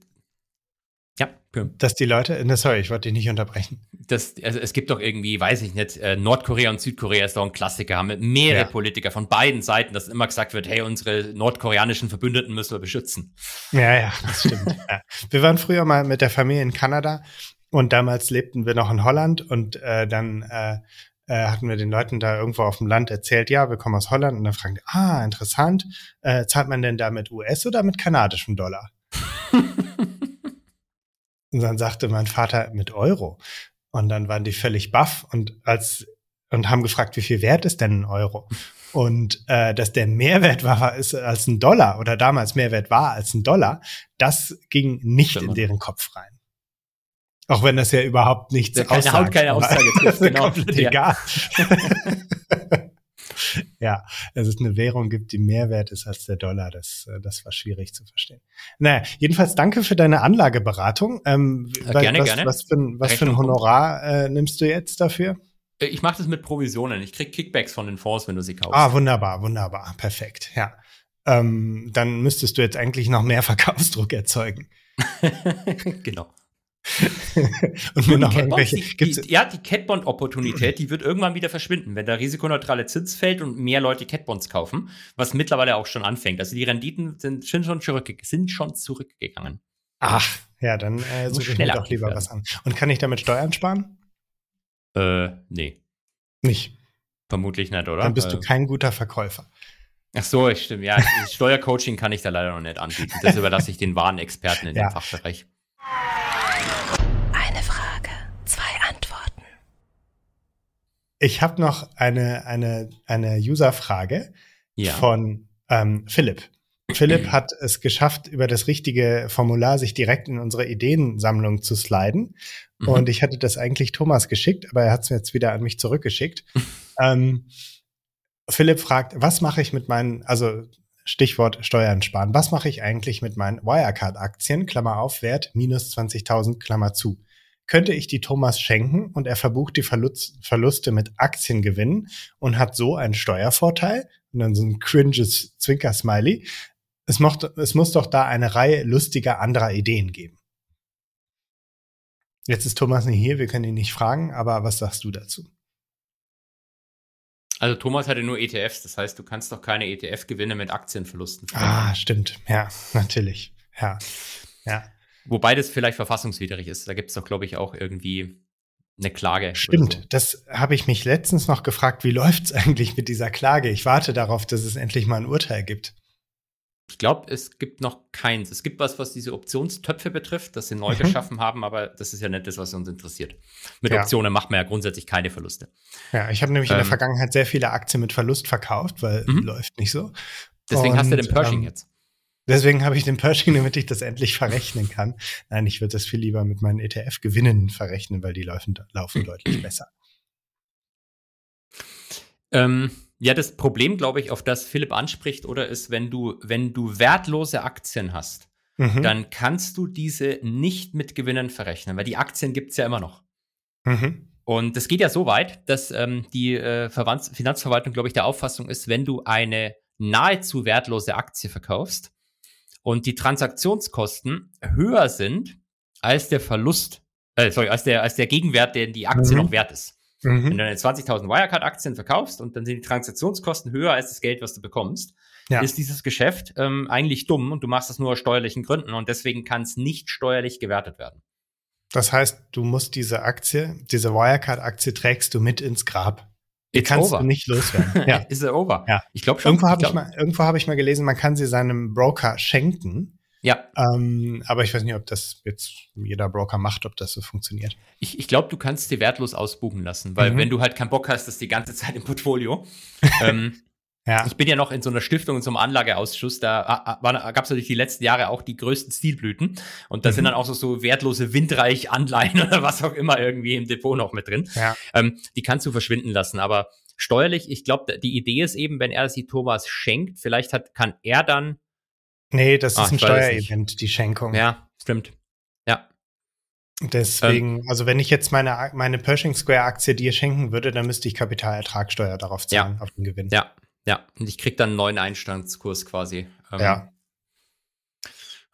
ja, dass die Leute, ne, sorry, ich wollte dich nicht unterbrechen. Das, also es gibt doch irgendwie, weiß ich nicht, äh, Nordkorea und Südkorea ist doch ein Klassiker, haben mehrere ja. Politiker von beiden Seiten, dass immer gesagt wird, hey, unsere nordkoreanischen Verbündeten müssen wir beschützen. Ja, ja, das stimmt. Wir waren früher mal mit der Familie in Kanada und damals lebten wir noch in Holland und äh, dann äh, äh, hatten wir den Leuten da irgendwo auf dem Land erzählt, ja, wir kommen aus Holland und dann fragen die, ah, interessant, äh, zahlt man denn da mit US oder mit kanadischem Dollar? und dann sagte mein Vater mit Euro. Und dann waren die völlig baff und als und haben gefragt, wie viel wert ist denn ein Euro? Und äh, dass der Mehrwert war ist als ein Dollar oder damals Mehrwert war als ein Dollar, das ging nicht Stimmt. in deren Kopf rein. Auch wenn das ja überhaupt nichts ja, keine aussagt. Haut keine Aussage trifft, genau. Komplett egal. ja, dass es eine Währung gibt, die mehr wert ist als der Dollar, das, äh, das war schwierig zu verstehen. Naja, jedenfalls danke für deine Anlageberatung. Ähm, ja, gerne, was, gerne. Was für, was für ein Honorar äh, nimmst du jetzt dafür? Äh, ich mache das mit Provisionen. Ich krieg Kickbacks von den Fonds, wenn du sie kaufst. Ah, wunderbar, wunderbar, perfekt. Ja, ähm, dann müsstest du jetzt eigentlich noch mehr Verkaufsdruck erzeugen. genau. und mir noch irgendwelche. Die, die, ja, die Catbond-Opportunität, die wird irgendwann wieder verschwinden, wenn der risikoneutrale Zins fällt und mehr Leute Catbonds kaufen, was mittlerweile auch schon anfängt. Also die Renditen sind, sind, schon, zurück, sind schon zurückgegangen. Ach, ja, dann äh, suche ich mir doch lieber werden. was an. Und kann ich damit Steuern sparen? Äh, nee. Nicht. Vermutlich nicht, oder? Dann bist du äh. kein guter Verkäufer. Ach so, ich stimmt. Ja, Steuercoaching kann ich da leider noch nicht anbieten. Das überlasse ich den wahren Experten in ja. dem Fachbereich. Ich habe noch eine, eine, eine User-Frage ja. von ähm, Philipp. Philipp hat es geschafft, über das richtige Formular sich direkt in unsere Ideensammlung zu sliden. Mhm. Und ich hatte das eigentlich Thomas geschickt, aber er hat es mir jetzt wieder an mich zurückgeschickt. ähm, Philipp fragt, was mache ich mit meinen, also Stichwort Steuern sparen, was mache ich eigentlich mit meinen Wirecard-Aktien, Klammer auf, Wert minus 20.000, Klammer zu könnte ich die Thomas schenken und er verbucht die Verlust, Verluste mit Aktiengewinnen und hat so einen Steuervorteil und dann so ein cringes Zwinker-Smiley. Es, es muss doch da eine Reihe lustiger anderer Ideen geben. Jetzt ist Thomas nicht hier, wir können ihn nicht fragen, aber was sagst du dazu? Also Thomas hatte nur ETFs, das heißt, du kannst doch keine ETF-Gewinne mit Aktienverlusten. Ah, stimmt. Ja, natürlich. Ja. Ja. Wobei das vielleicht verfassungswidrig ist. Da gibt es doch, glaube ich, auch irgendwie eine Klage. Stimmt, so. das habe ich mich letztens noch gefragt, wie läuft es eigentlich mit dieser Klage? Ich warte darauf, dass es endlich mal ein Urteil gibt. Ich glaube, es gibt noch keins. Es gibt was, was diese Optionstöpfe betrifft, das sie neu mhm. geschaffen haben, aber das ist ja nicht das, was uns interessiert. Mit ja. Optionen macht man ja grundsätzlich keine Verluste. Ja, ich habe nämlich ähm, in der ähm. Vergangenheit sehr viele Aktien mit Verlust verkauft, weil mhm. läuft nicht so. Deswegen Und, hast du den Pershing ähm, jetzt. Deswegen habe ich den Pershing, damit ich das endlich verrechnen kann. Nein, ich würde das viel lieber mit meinen ETF-Gewinnen verrechnen, weil die laufen, laufen deutlich besser. Ähm, ja, das Problem, glaube ich, auf das Philipp anspricht, oder ist, wenn du, wenn du wertlose Aktien hast, mhm. dann kannst du diese nicht mit Gewinnen verrechnen, weil die Aktien gibt es ja immer noch. Mhm. Und das geht ja so weit, dass ähm, die äh, Finanzverwaltung, glaube ich, der Auffassung ist, wenn du eine nahezu wertlose Aktie verkaufst, und die Transaktionskosten höher sind als der Verlust, äh, sorry, als der, als der Gegenwert, den die Aktie mhm. noch wert ist. Mhm. Wenn du deine 20.000 Wirecard-Aktien verkaufst und dann sind die Transaktionskosten höher als das Geld, was du bekommst, ja. ist dieses Geschäft ähm, eigentlich dumm und du machst das nur aus steuerlichen Gründen und deswegen kann es nicht steuerlich gewertet werden. Das heißt, du musst diese Aktie, diese Wirecard-Aktie trägst du mit ins Grab. Die kannst over. du nicht loswerden. Ja. ist er over? Ja. Ich glaube schon. Irgendwo habe ich, mal, irgendwo hab ich mal gelesen, man kann sie seinem Broker schenken. Ja. Ähm, aber ich weiß nicht, ob das jetzt jeder Broker macht, ob das so funktioniert. Ich, ich glaube, du kannst dir wertlos ausbuchen lassen, weil mhm. wenn du halt keinen Bock hast, das die ganze Zeit im Portfolio. ähm, ja. Ich bin ja noch in so einer Stiftung, in so einem Anlageausschuss, da gab es natürlich die letzten Jahre auch die größten Stilblüten. Und da mhm. sind dann auch so, so wertlose Windreich-Anleihen oder was auch immer irgendwie im Depot noch mit drin. Ja. Ähm, die kannst du verschwinden lassen. Aber steuerlich, ich glaube, die Idee ist eben, wenn er sie Thomas schenkt, vielleicht hat, kann er dann. Nee, das Ach, ist ein Steuerevent, die Schenkung. Ja, stimmt. Ja. Deswegen, ähm, also wenn ich jetzt meine, meine Pershing Square Aktie dir schenken würde, dann müsste ich Kapitalertragssteuer darauf zahlen, ja. auf den Gewinn. Ja, ja, und ich krieg dann einen neuen Einstandskurs quasi. Ähm, ja.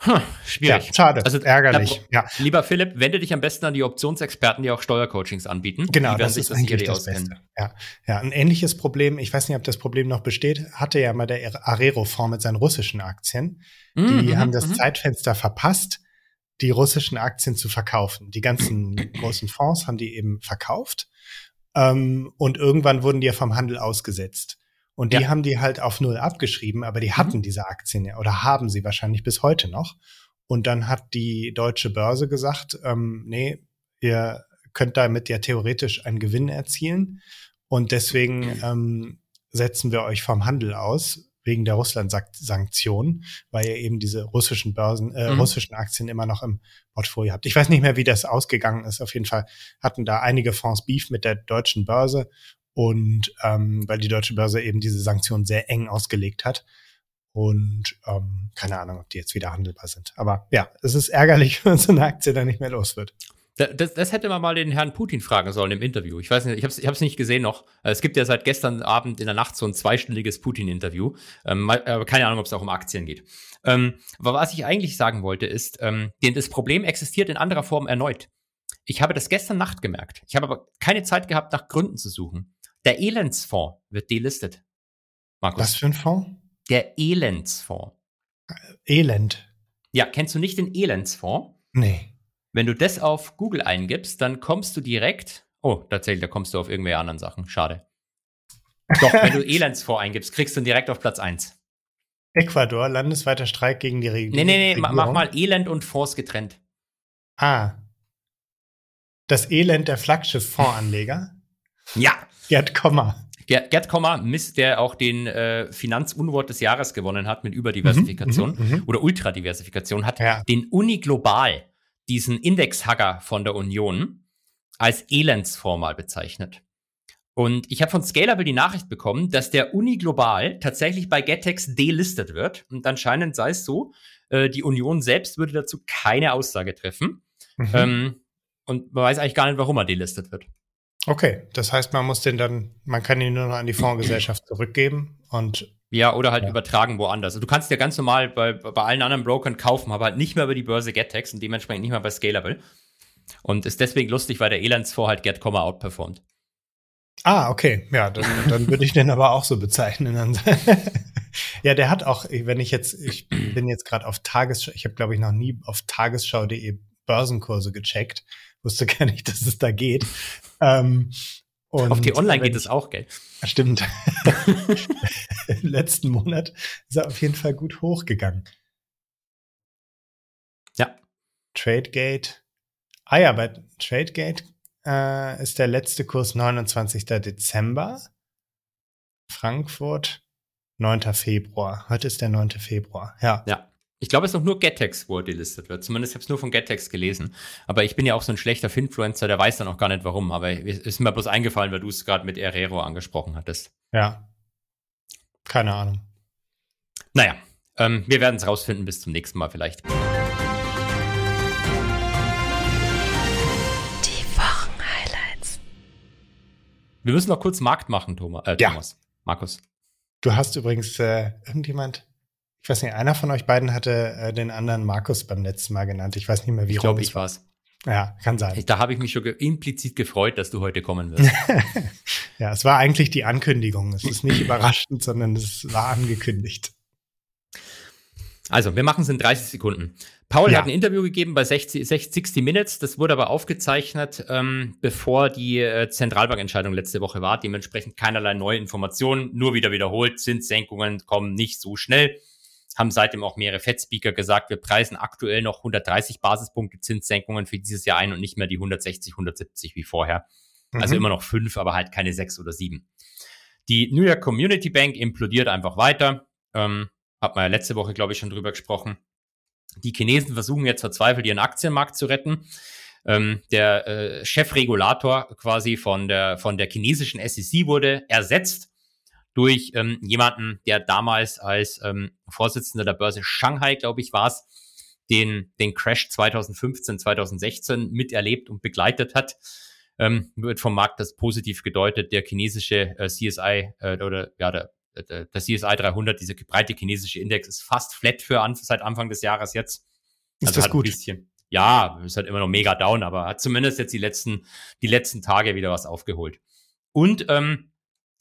Hm, schwierig. Ja, schade. Also ärgerlich. ja. Lieber Philipp, wende dich am besten an die Optionsexperten, die auch Steuercoachings anbieten. Genau, das ist das eigentlich das Beste. Ja. ja, ein ähnliches Problem, ich weiß nicht, ob das Problem noch besteht, hatte ja mal der Arero-Fonds mit seinen russischen Aktien. Die mhm, haben das mhm. Zeitfenster verpasst, die russischen Aktien zu verkaufen. Die ganzen großen Fonds haben die eben verkauft. Ähm, und irgendwann wurden die ja vom Handel ausgesetzt. Und die ja. haben die halt auf Null abgeschrieben, aber die mhm. hatten mhm. diese Aktien ja oder haben sie wahrscheinlich bis heute noch. Und dann hat die deutsche Börse gesagt, ähm, nee, ihr könnt damit ja theoretisch einen Gewinn erzielen. Und deswegen ähm, setzen wir euch vom Handel aus, wegen der Russland-Sanktionen, weil ihr eben diese russischen Börsen, äh, mhm. russischen Aktien immer noch im Portfolio habt. Ich weiß nicht mehr, wie das ausgegangen ist. Auf jeden Fall hatten da einige Fonds Beef mit der deutschen Börse und ähm, weil die deutsche Börse eben diese Sanktionen sehr eng ausgelegt hat. Und ähm, keine Ahnung, ob die jetzt wieder handelbar sind. Aber ja, es ist ärgerlich, wenn so eine Aktie dann nicht mehr los wird. Das, das, hätte man mal den Herrn Putin fragen sollen im Interview. Ich weiß nicht, ich habe es ich nicht gesehen noch. Es gibt ja seit gestern Abend in der Nacht so ein zweistündiges Putin-Interview. Ähm, aber keine Ahnung, ob es auch um Aktien geht. Ähm, aber was ich eigentlich sagen wollte, ist, ähm, das Problem existiert in anderer Form erneut. Ich habe das gestern Nacht gemerkt. Ich habe aber keine Zeit gehabt, nach Gründen zu suchen. Der Elendsfonds wird delistet. Markus. Was für ein Fonds? Der Elendsfonds. Elend. Ja, kennst du nicht den Elendsfonds? Nee. Wenn du das auf Google eingibst, dann kommst du direkt. Oh, tatsächlich, da kommst du auf irgendwelche anderen Sachen. Schade. Doch, wenn du Elendsfonds eingibst, kriegst du direkt auf Platz 1. Ecuador, landesweiter Streik gegen die Regierung. Nee, nee, nee, mach mal Elend und Fonds getrennt. Ah. Das Elend der Flaggschiff-Fondsanleger? Ja. Gerd Kommer. Gerd, Kommer, Mist, der auch den äh, Finanzunwort des Jahres gewonnen hat mit Überdiversifikation mhm, mhm, mhm, oder Ultradiversifikation, hat ja. den Uni Global, diesen Indexhagger von der Union, als Elendsfonds mal bezeichnet. Und ich habe von Scalable die Nachricht bekommen, dass der Uni Global tatsächlich bei Getex delistet wird. Und anscheinend sei es so, äh, die Union selbst würde dazu keine Aussage treffen. Mhm. Ähm, und man weiß eigentlich gar nicht, warum er delistet wird. Okay, das heißt, man muss den dann, man kann ihn nur noch an die Fondsgesellschaft zurückgeben und ja, oder halt ja. übertragen woanders. Du kannst ja ganz normal bei, bei allen anderen Brokern kaufen, aber halt nicht mehr über die Börse GetTex und dementsprechend nicht mehr bei Scalable. Und ist deswegen lustig, weil der Elandsfonds halt Get, outperformt. Ah, okay. Ja, dann, dann würde ich den aber auch so bezeichnen. ja, der hat auch, wenn ich jetzt, ich bin jetzt gerade auf Tagesschau, ich habe glaube ich noch nie auf tagesschau.de Börsenkurse gecheckt wusste gar nicht, dass es da geht. Ähm, Auf die Online geht es auch, gell? Stimmt. Im letzten Monat ist er auf jeden Fall gut hochgegangen. Ja. Tradegate. Ah ja, bei Tradegate äh, ist der letzte Kurs 29. Dezember. Frankfurt 9. Februar. Heute ist der 9. Februar. Ja. Ja. Ich glaube, es ist noch nur GetText, wo er delistet wird. Zumindest habe ich es nur von GetText gelesen. Aber ich bin ja auch so ein schlechter Finfluencer, der weiß dann auch gar nicht warum. Aber es ist mir bloß eingefallen, weil du es gerade mit Herrero angesprochen hattest. Ja. Keine Ahnung. Naja, ähm, wir werden es rausfinden. Bis zum nächsten Mal vielleicht. Die Wochenhighlights. Wir müssen noch kurz Markt machen, Thomas. Äh, ja. Thomas. Markus. Du hast übrigens äh, irgendjemand ich weiß nicht, einer von euch beiden hatte äh, den anderen Markus beim letzten Mal genannt. Ich weiß nicht mehr, wie Ich glaube, ich war's. Ja, kann sein. Da habe ich mich schon ge implizit gefreut, dass du heute kommen wirst. ja, es war eigentlich die Ankündigung. Es ist nicht überraschend, sondern es war angekündigt. Also, wir machen es in 30 Sekunden. Paul Ja. hat ein Interview gegeben bei 60, 60 Minutes. Das wurde aber aufgezeichnet, ähm, bevor die äh, Zentralbankentscheidung letzte Woche war. Dementsprechend keinerlei neue Informationen, nur wieder wiederholt. Zinssenkungen kommen nicht so schnell. Haben seitdem auch mehrere Fed-Speaker gesagt, wir preisen aktuell noch 130 Basispunkte Zinssenkungen für dieses Jahr ein und nicht mehr die 160, 170 wie vorher. Also Mhm. immer noch fünf, aber halt keine sechs oder sieben. Die New York Community Bank implodiert einfach weiter. Ähm, hat man ja letzte Woche, glaube ich, schon drüber gesprochen. Die Chinesen versuchen jetzt verzweifelt ihren Aktienmarkt zu retten. Ähm, der äh, Chefregulator quasi von der, von der chinesischen SEC wurde ersetzt durch ähm, jemanden, der damals als ähm, Vorsitzender der Börse Shanghai, glaube ich, war es, den, den Crash 2015, 2016 miterlebt und begleitet hat. Ähm, wird vom Markt das positiv gedeutet. Der chinesische äh, CSI äh, oder ja, der, der, der CSI 300, dieser breite chinesische Index, ist fast flat für an, seit Anfang des Jahres jetzt. Ist Also das hat gut? Ein bisschen, ja, ist halt immer noch mega down, aber hat zumindest jetzt die letzten, die letzten Tage wieder was aufgeholt. Und ähm,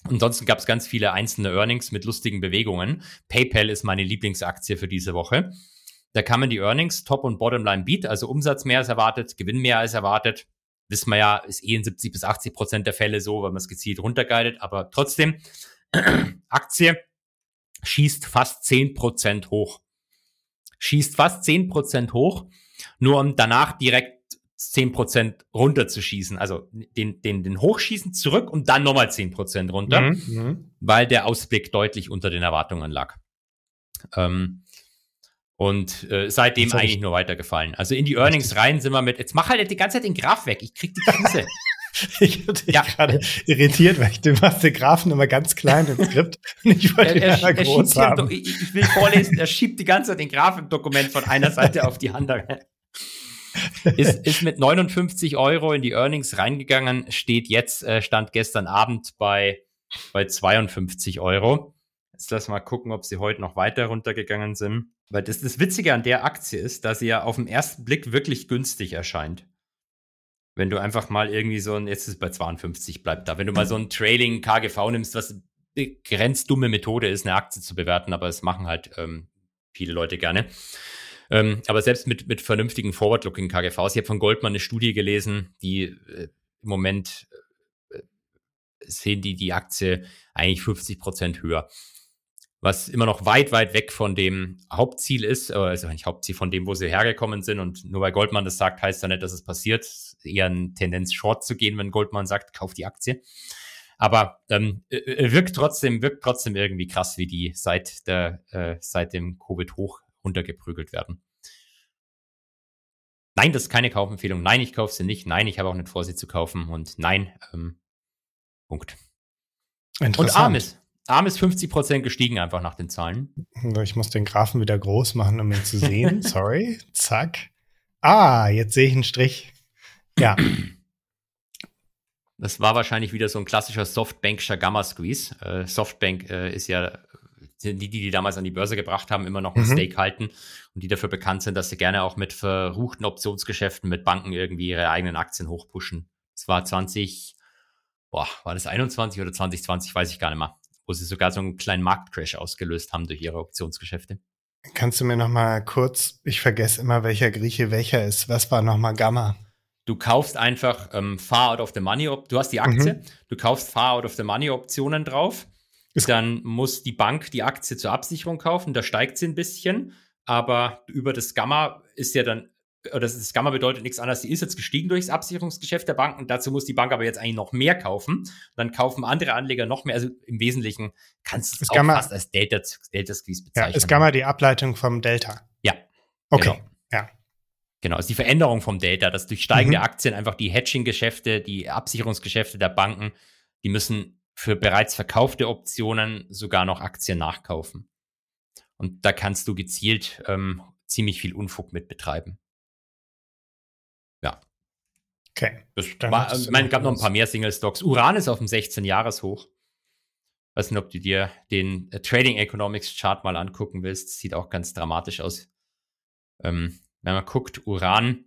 ansonsten gab es ganz viele einzelne Earnings mit lustigen Bewegungen. PayPal ist meine Lieblingsaktie für diese Woche. Da kamen die Earnings, Top- und Bottomline Beat, also Umsatz mehr als erwartet, Gewinn mehr als erwartet. Wissen wir ja, ist eh in 70 bis 80 Prozent der Fälle so, weil man es gezielt runterguidet, aber trotzdem, Aktie schießt fast 10 Prozent hoch. Schießt fast 10 Prozent hoch, nur um danach direkt 10 Prozent runterzuschießen. Also den, den, den Hochschießen zurück und dann nochmal 10 Prozent runter Mhm. Mhm. weil der Ausblick deutlich unter den Erwartungen lag. Ähm, und äh, seitdem hab ich- eigentlich nur weitergefallen. Also in die Earnings rein sind wir mit, jetzt mach halt die ganze Zeit den Graph weg, ich krieg die Krise. Ich hatte dich Ja. gerade irritiert, weil ich, du machst den Graphen immer ganz klein im Skript und ich wollte ihn er, einmal er groß hier, im haben. ich, ich will vorlesen, er schiebt die ganze Zeit den Graphendokument von einer Seite auf die andere. Ist, ist mit 59 Euro in die Earnings reingegangen, steht jetzt, äh, stand gestern Abend bei, bei 52 Euro. Jetzt lass mal gucken, ob sie heute noch weiter runtergegangen sind. Weil das, das Witzige an der Aktie ist, dass sie ja auf den ersten Blick wirklich günstig erscheint. Wenn du einfach mal irgendwie so ein, jetzt ist es bei 52, bleibt da. Wenn du mal so ein Trailing KGV nimmst, was eine grenzdumme Methode ist, eine Aktie zu bewerten, aber es machen halt ähm, viele Leute gerne. Ähm, aber selbst mit, mit vernünftigen Forward-Looking KGVs, ich habe von Goldman eine Studie gelesen, die äh, im Moment äh, sehen die die Aktie eigentlich 50 Prozent höher. Was immer noch weit, weit weg von dem Hauptziel ist, äh, also nicht Hauptziel von dem, wo sie hergekommen sind. Und nur weil Goldman das sagt, heißt ja nicht, dass es passiert. Eher eine Tendenz, Short zu gehen, wenn Goldman sagt, kauf die Aktie. Aber ähm, äh, wirkt trotzdem, wirkt trotzdem irgendwie krass, wie die seit der, äh, seit dem Covid-Hoch runtergeprügelt werden. Nein, das ist keine Kaufempfehlung. Nein, ich kaufe sie nicht. Nein, ich habe auch nicht vor, sie zu kaufen. Und nein, ähm, Punkt. Und Interessant. ARM ist, ARM ist 50% gestiegen einfach nach den Zahlen. Ich muss den Graphen wieder groß machen, um ihn zu sehen. Sorry. Zack. Ah, jetzt sehe ich einen Strich. Ja, Das war wahrscheinlich wieder so ein klassischer Softbankscher Gamma-Squeeze. Äh, Softbank äh, ist ja sind die, die die damals an die Börse gebracht haben, immer noch ein Mhm. Stake halten und die dafür bekannt sind, dass sie gerne auch mit verruchten Optionsgeschäften mit Banken irgendwie ihre eigenen Aktien hochpushen. Das war 20, boah, war das 21 oder 2020, weiß ich gar nicht mehr, wo sie sogar so einen kleinen Marktcrash ausgelöst haben durch ihre Optionsgeschäfte. kannst du mir noch mal kurz, ich vergesse immer, welcher Grieche welcher ist. Was war noch mal Gamma? Du kaufst einfach ähm, Far Out of the Money, du hast die Aktie, du kaufst Far Out of the Money Optionen drauf, Ist- dann muss die Bank die Aktie zur Absicherung kaufen, da steigt sie ein bisschen, aber über das Gamma ist ja dann, oder das, Gamma bedeutet nichts anderes, die ist jetzt gestiegen durchs Absicherungsgeschäft der Banken, dazu muss die Bank aber jetzt eigentlich noch mehr kaufen, dann kaufen andere Anleger noch mehr, also im Wesentlichen kannst du es auch Gamma- fast als Delta, Delta Squeeze Ja, bezeichnen. ist Gamma die Ableitung vom Delta? Ja. Okay. Genau. Ja. Genau, ist die Veränderung vom Delta, dass durch steigende Mhm. Aktien einfach die Hedging-Geschäfte, die Absicherungsgeschäfte der Banken, die müssen für bereits verkaufte Optionen sogar noch Aktien nachkaufen. Und da kannst du gezielt ähm, ziemlich viel Unfug mit betreiben. Okay. War, hast du ich meine, gab noch ein paar mehr Single-Stocks. Uran ist auf dem 16-Jahres-Hoch. Weiß nicht, ob du dir den äh, Trading Economics Chart mal angucken willst. Sieht auch ganz dramatisch aus. Ähm, wenn man guckt, Uran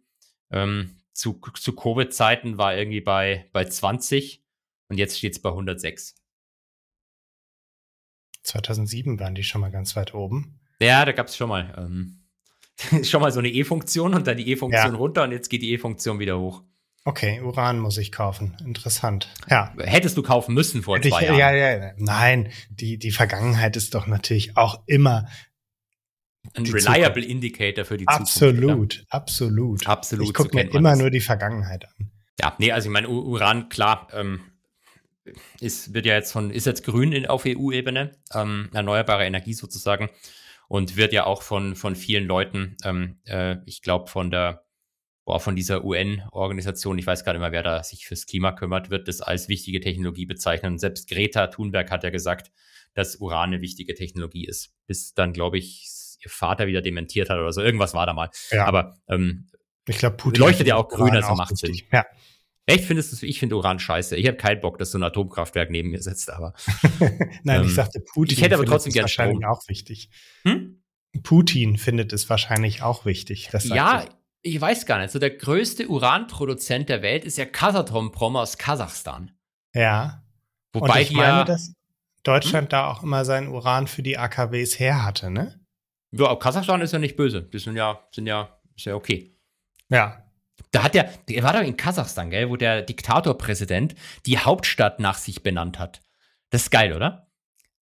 ähm, zu, zu Covid-Zeiten war irgendwie bei, bei 20 und jetzt steht es bei 106. 2007 waren die schon mal ganz weit oben. Ja, da gab es schon mal. Ähm, schon mal so eine E-Funktion und dann die E-Funktion ja. runter und jetzt geht die E-Funktion wieder hoch. Okay, Uran muss ich kaufen. Interessant. Ja. Hättest du kaufen müssen vor Hätte zwei ich, Jahren. Ja, ja, ja. Nein, die, die Vergangenheit ist doch natürlich auch immer ein reliable Zukunft. Indicator für die absolut, Zukunft. Absolut, absolut. Ich gucke mir immer nur die Vergangenheit an. Ja, nee, also ich meine, Uran, klar, ähm, ist, wird ja jetzt von, ist jetzt grün in, auf EU-Ebene, ähm, erneuerbare Energie sozusagen und wird ja auch von, von vielen Leuten, ähm, äh, ich glaube von der, boah, von dieser UN-Organisation, ich weiß gar nicht mehr, wer da sich fürs Klima kümmert, wird das als wichtige Technologie bezeichnen. Und selbst Greta Thunberg hat ja gesagt, dass Uran eine wichtige Technologie ist. Bis dann, glaube ich, ihr Vater wieder dementiert hat oder so. Irgendwas war da mal. Ja. Aber ähm, ich glaube, Putin leuchtet ja auch grün, also macht Sinn. Ja. Echt findest du, ich finde Uran scheiße. Ich habe keinen Bock, dass so ein Atomkraftwerk neben mir sitzt, aber. Nein, ähm, ich sagte Putin. Ich hätte aber trotzdem gerne wahrscheinlich Strom. auch wichtig. Hm? Putin findet es wahrscheinlich auch wichtig. ja, ich. ich weiß gar nicht. So der größte Uranproduzent der Welt ist ja Kasatomprom aus Kasachstan. Ja. Wobei Und ich meine, ja, dass Deutschland hm? da auch immer sein Uran für die AKWs her hatte, ne? Ja, Kasachstan ist ja nicht böse. Die sind ja, sind ja, ist ja okay. Ja, da hat der, der war doch in Kasachstan, gell, wo der Diktatorpräsident die Hauptstadt nach sich benannt hat. Das ist geil, oder?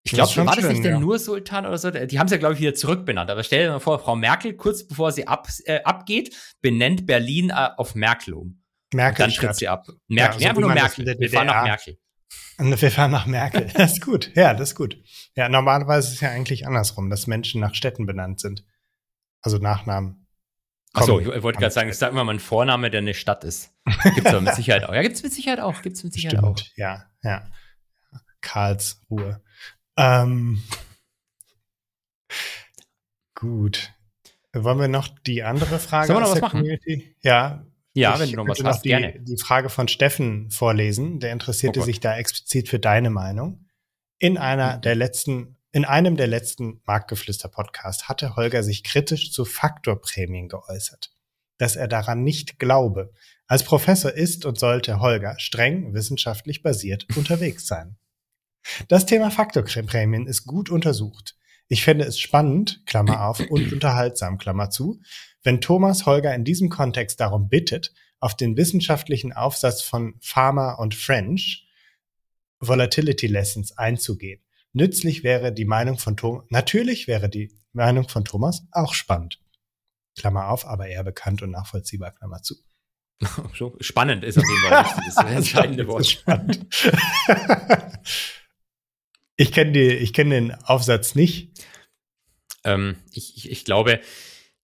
Ich glaube, war das nicht der Nur-Sultan oder so? Die haben es ja, glaube ich, wieder zurückbenannt. Aber stell dir mal vor, Frau Merkel, kurz bevor sie ab, äh, abgeht, benennt Berlin äh, auf Merkel um. Merkel. dann tritt sie ab. Merkel, ja, also, nur Merkel. Wir fahren nach Merkel. Wir fahren nach Merkel. Das ist gut. Ja, das ist gut. Ja, normalerweise ist es ja eigentlich andersrum, dass Menschen nach Städten benannt sind. Also Nachnamen. Achso, ich wollte gerade sagen, sag mal ein Vorname, der eine Stadt ist. Gibt's aber mit Sicherheit auch. Ja, gibt's mit Sicherheit auch. Gibt's mit Sicherheit Stimmt, auch. Ja, ja. Karlsruhe. Ähm, gut. Wollen wir noch die andere Frage Sollen wir noch was machen? Community? Ja. Ja, wenn du noch was hast, die, gerne. Die Frage von Steffen vorlesen. Der interessierte oh sich da explizit für deine Meinung. In einer der letzten in einem der letzten Marktgeflüster-Podcasts hatte Holger sich kritisch zu Faktorprämien geäußert, dass er daran nicht glaube. Als Professor ist und sollte Holger streng wissenschaftlich basiert unterwegs sein. Das Thema Faktorprämien ist gut untersucht. Ich fände es spannend, Klammer auf, und unterhaltsam, Klammer zu, wenn Thomas Holger in diesem Kontext darum bittet, auf den wissenschaftlichen Aufsatz von Pharma und French Volatility Lessons einzugehen. Nützlich wäre die Meinung von Thomas, natürlich wäre die Meinung von Thomas auch spannend. Klammer auf, aber eher bekannt und nachvollziehbar, Klammer zu. Spannend ist auf jeden Fall das, das entscheidende Wort. Ich kenne kenn den Aufsatz nicht. Ähm, ich, ich, ich glaube,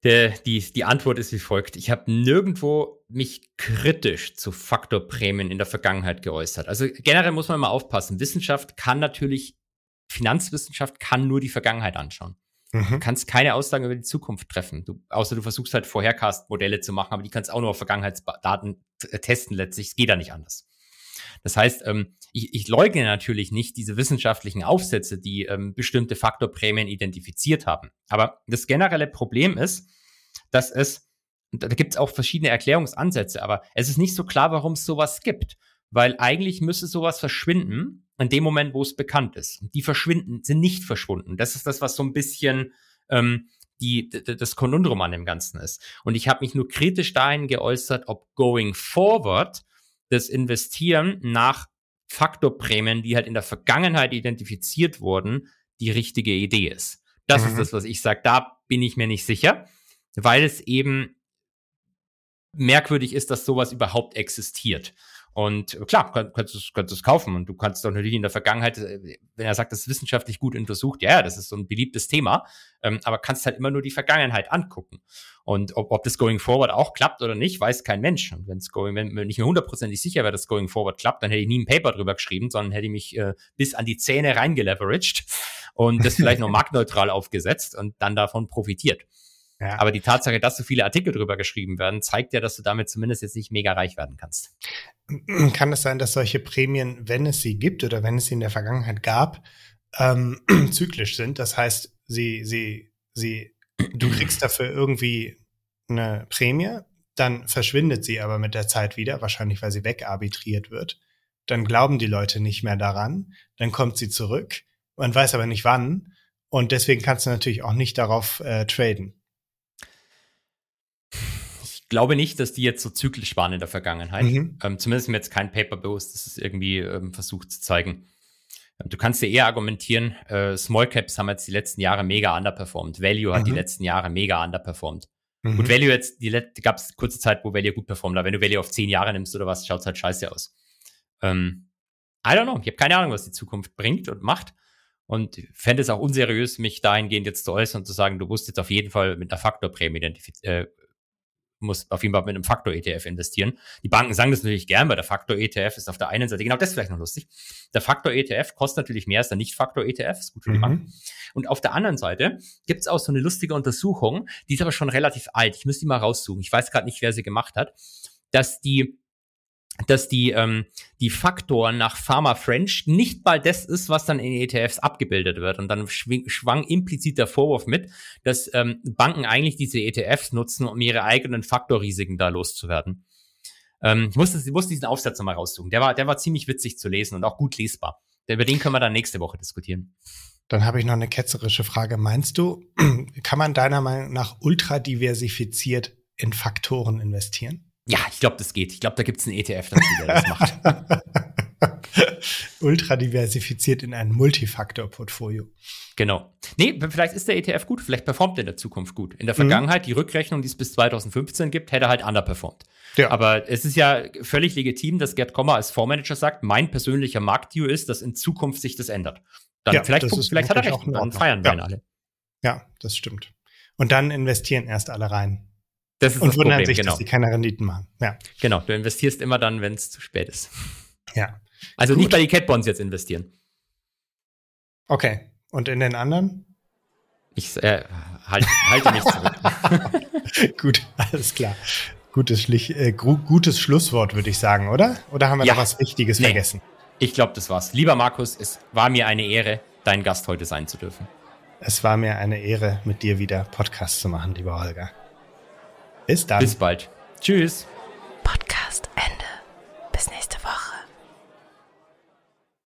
der, die, die Antwort ist wie folgt. Ich habe nirgendwo mich kritisch zu Faktorprämien in der Vergangenheit geäußert. Also generell muss man mal aufpassen. Wissenschaft kann natürlich Finanzwissenschaft kann nur die Vergangenheit anschauen. Mhm. Du kannst keine Aussagen über die Zukunft treffen. Du, außer du versuchst halt Vorhercast-Modelle zu machen, aber die kannst auch nur auf Vergangenheitsdaten testen letztlich. Es geht da nicht anders. Das heißt, ähm, ich, ich leugne natürlich nicht diese wissenschaftlichen Aufsätze, die ähm, bestimmte Faktorprämien identifiziert haben. Aber das generelle Problem ist, dass es, da gibt es auch verschiedene Erklärungsansätze, aber es ist nicht so klar, warum es sowas gibt. Weil eigentlich müsste sowas verschwinden, in dem Moment, wo es bekannt ist. Die verschwinden, sind nicht verschwunden. Das ist das, was so ein bisschen ähm, die, das Konundrum an dem Ganzen ist. Und ich habe mich nur kritisch dahin geäußert, ob going forward das Investieren nach Faktorprämien, die halt in der Vergangenheit identifiziert wurden, die richtige Idee ist. Das mhm. ist das, was ich sage. Da bin ich mir nicht sicher, weil es eben merkwürdig ist, dass sowas überhaupt existiert. Und klar, kannst du kannst es kaufen und du kannst doch natürlich in der Vergangenheit, äh, wenn er sagt, das ist wissenschaftlich gut untersucht, ja, das ist so ein beliebtes Thema, ähm, aber kannst halt immer nur die Vergangenheit angucken. Und ob, ob das Going Forward auch klappt oder nicht, weiß kein Mensch. Und wenn es Going, wenn mir nicht mehr hundertprozentig sicher wäre, dass Going Forward klappt, dann hätte ich nie ein Paper drüber geschrieben, sondern hätte ich mich äh, bis an die Zähne reingeleveraged und das vielleicht noch marktneutral aufgesetzt und dann davon profitiert. Ja. Aber die Tatsache, dass so viele Artikel drüber geschrieben werden, zeigt ja, dass du damit zumindest jetzt nicht mega reich werden kannst. Kann es sein, dass solche Prämien, wenn es sie gibt oder wenn es sie in der Vergangenheit gab, ähm, zyklisch sind? Das heißt, sie, sie, sie, du kriegst dafür irgendwie eine Prämie, dann verschwindet sie aber mit der Zeit wieder, wahrscheinlich weil sie wegarbitriert wird. Dann glauben die Leute nicht mehr daran, dann kommt sie zurück, man weiß aber nicht wann Und deswegen kannst du natürlich auch nicht darauf äh, traden. Ich glaube nicht, dass die jetzt so zyklisch waren in der Vergangenheit. Mhm. Ähm, zumindest mir jetzt kein Paper bewusst, das es irgendwie ähm, versucht zu zeigen. Ähm, du kannst ja eher argumentieren, äh, Small Caps haben jetzt die letzten Jahre mega underperformed. Value hat mhm. die letzten Jahre mega underperformed. Mhm. Gut, Value jetzt, die gab es kurze Zeit, wo Value gut performt, aber wenn du Value auf zehn Jahre nimmst oder was, schaut es halt scheiße aus. Ähm, I don't know. Ich habe keine Ahnung, was die Zukunft bringt und macht. Und fände es auch unseriös, mich dahingehend jetzt zu äußern und zu sagen, du musst jetzt auf jeden Fall mit einer Faktorprämie äh, musst auf jeden Fall mit einem Faktor-ETF investieren. Die Banken sagen das natürlich gern, weil der Faktor-ETF ist auf der einen Seite, genau das ist vielleicht noch lustig. Der Faktor-ETF kostet natürlich mehr als der Nicht-Faktor-ETF, ist gut für die mhm. Banken. Und auf der anderen Seite gibt es auch so eine lustige Untersuchung, die ist aber schon relativ alt. Ich müsste die mal raussuchen. Ich weiß gerade nicht, wer sie gemacht hat, dass die dass die, ähm, die Faktoren nach Pharma French nicht mal das ist, was dann in ETFs abgebildet wird. Und dann schwang implizit der Vorwurf mit, dass ähm, Banken eigentlich diese ETFs nutzen, um ihre eigenen Faktorrisiken da loszuwerden. Ähm, ich, musste, ich musste diesen Aufsatz nochmal raussuchen. Der war, der war ziemlich witzig zu lesen und auch gut lesbar. Über den können wir dann nächste Woche diskutieren. Dann habe ich noch eine ketzerische Frage. Meinst du, kann man deiner Meinung nach ultra diversifiziert in Faktoren investieren? Ja, ich glaube, das geht. Ich glaube, da gibt es einen ETF dazu, der das macht. Ultra diversifiziert in ein Multifaktor-Portfolio. Genau. Nee, vielleicht ist der ETF gut, vielleicht performt er in der Zukunft gut. In der mhm. Vergangenheit, mhm. die Rückrechnung, die es bis 2015 gibt, hätte er halt underperformed. Ja. Aber es ist ja völlig legitim, dass Gerd Kommer als Fondsmanager sagt, mein persönlicher Marktview ist, dass in Zukunft sich das ändert. Dann ja, vielleicht, vielleicht hat er recht und feiern ja. wir alle. Ja, das stimmt. Und dann investieren erst alle rein. Das ist und das wundern sich, genau. dass sie keine Renditen machen. Ja. Genau, du investierst immer dann, wenn es zu spät ist. Ja. Also Gut. nicht bei die Cat Bonds jetzt investieren. Okay. Und in den anderen? Ich äh, halt, halte mich zurück. Gut, alles klar. Gutes, Schlich, äh, gutes Schlusswort, würde ich sagen, oder? Oder haben wir ja. noch was Wichtiges nee. vergessen? Ich glaube, das war's. Lieber Markus, es war mir eine Ehre, dein Gast heute sein zu dürfen. Es war mir eine Ehre, mit dir wieder Podcast zu machen, lieber Holger. Bis dann. Bis bald. Tschüss. Podcast Ende. Bis nächste Woche.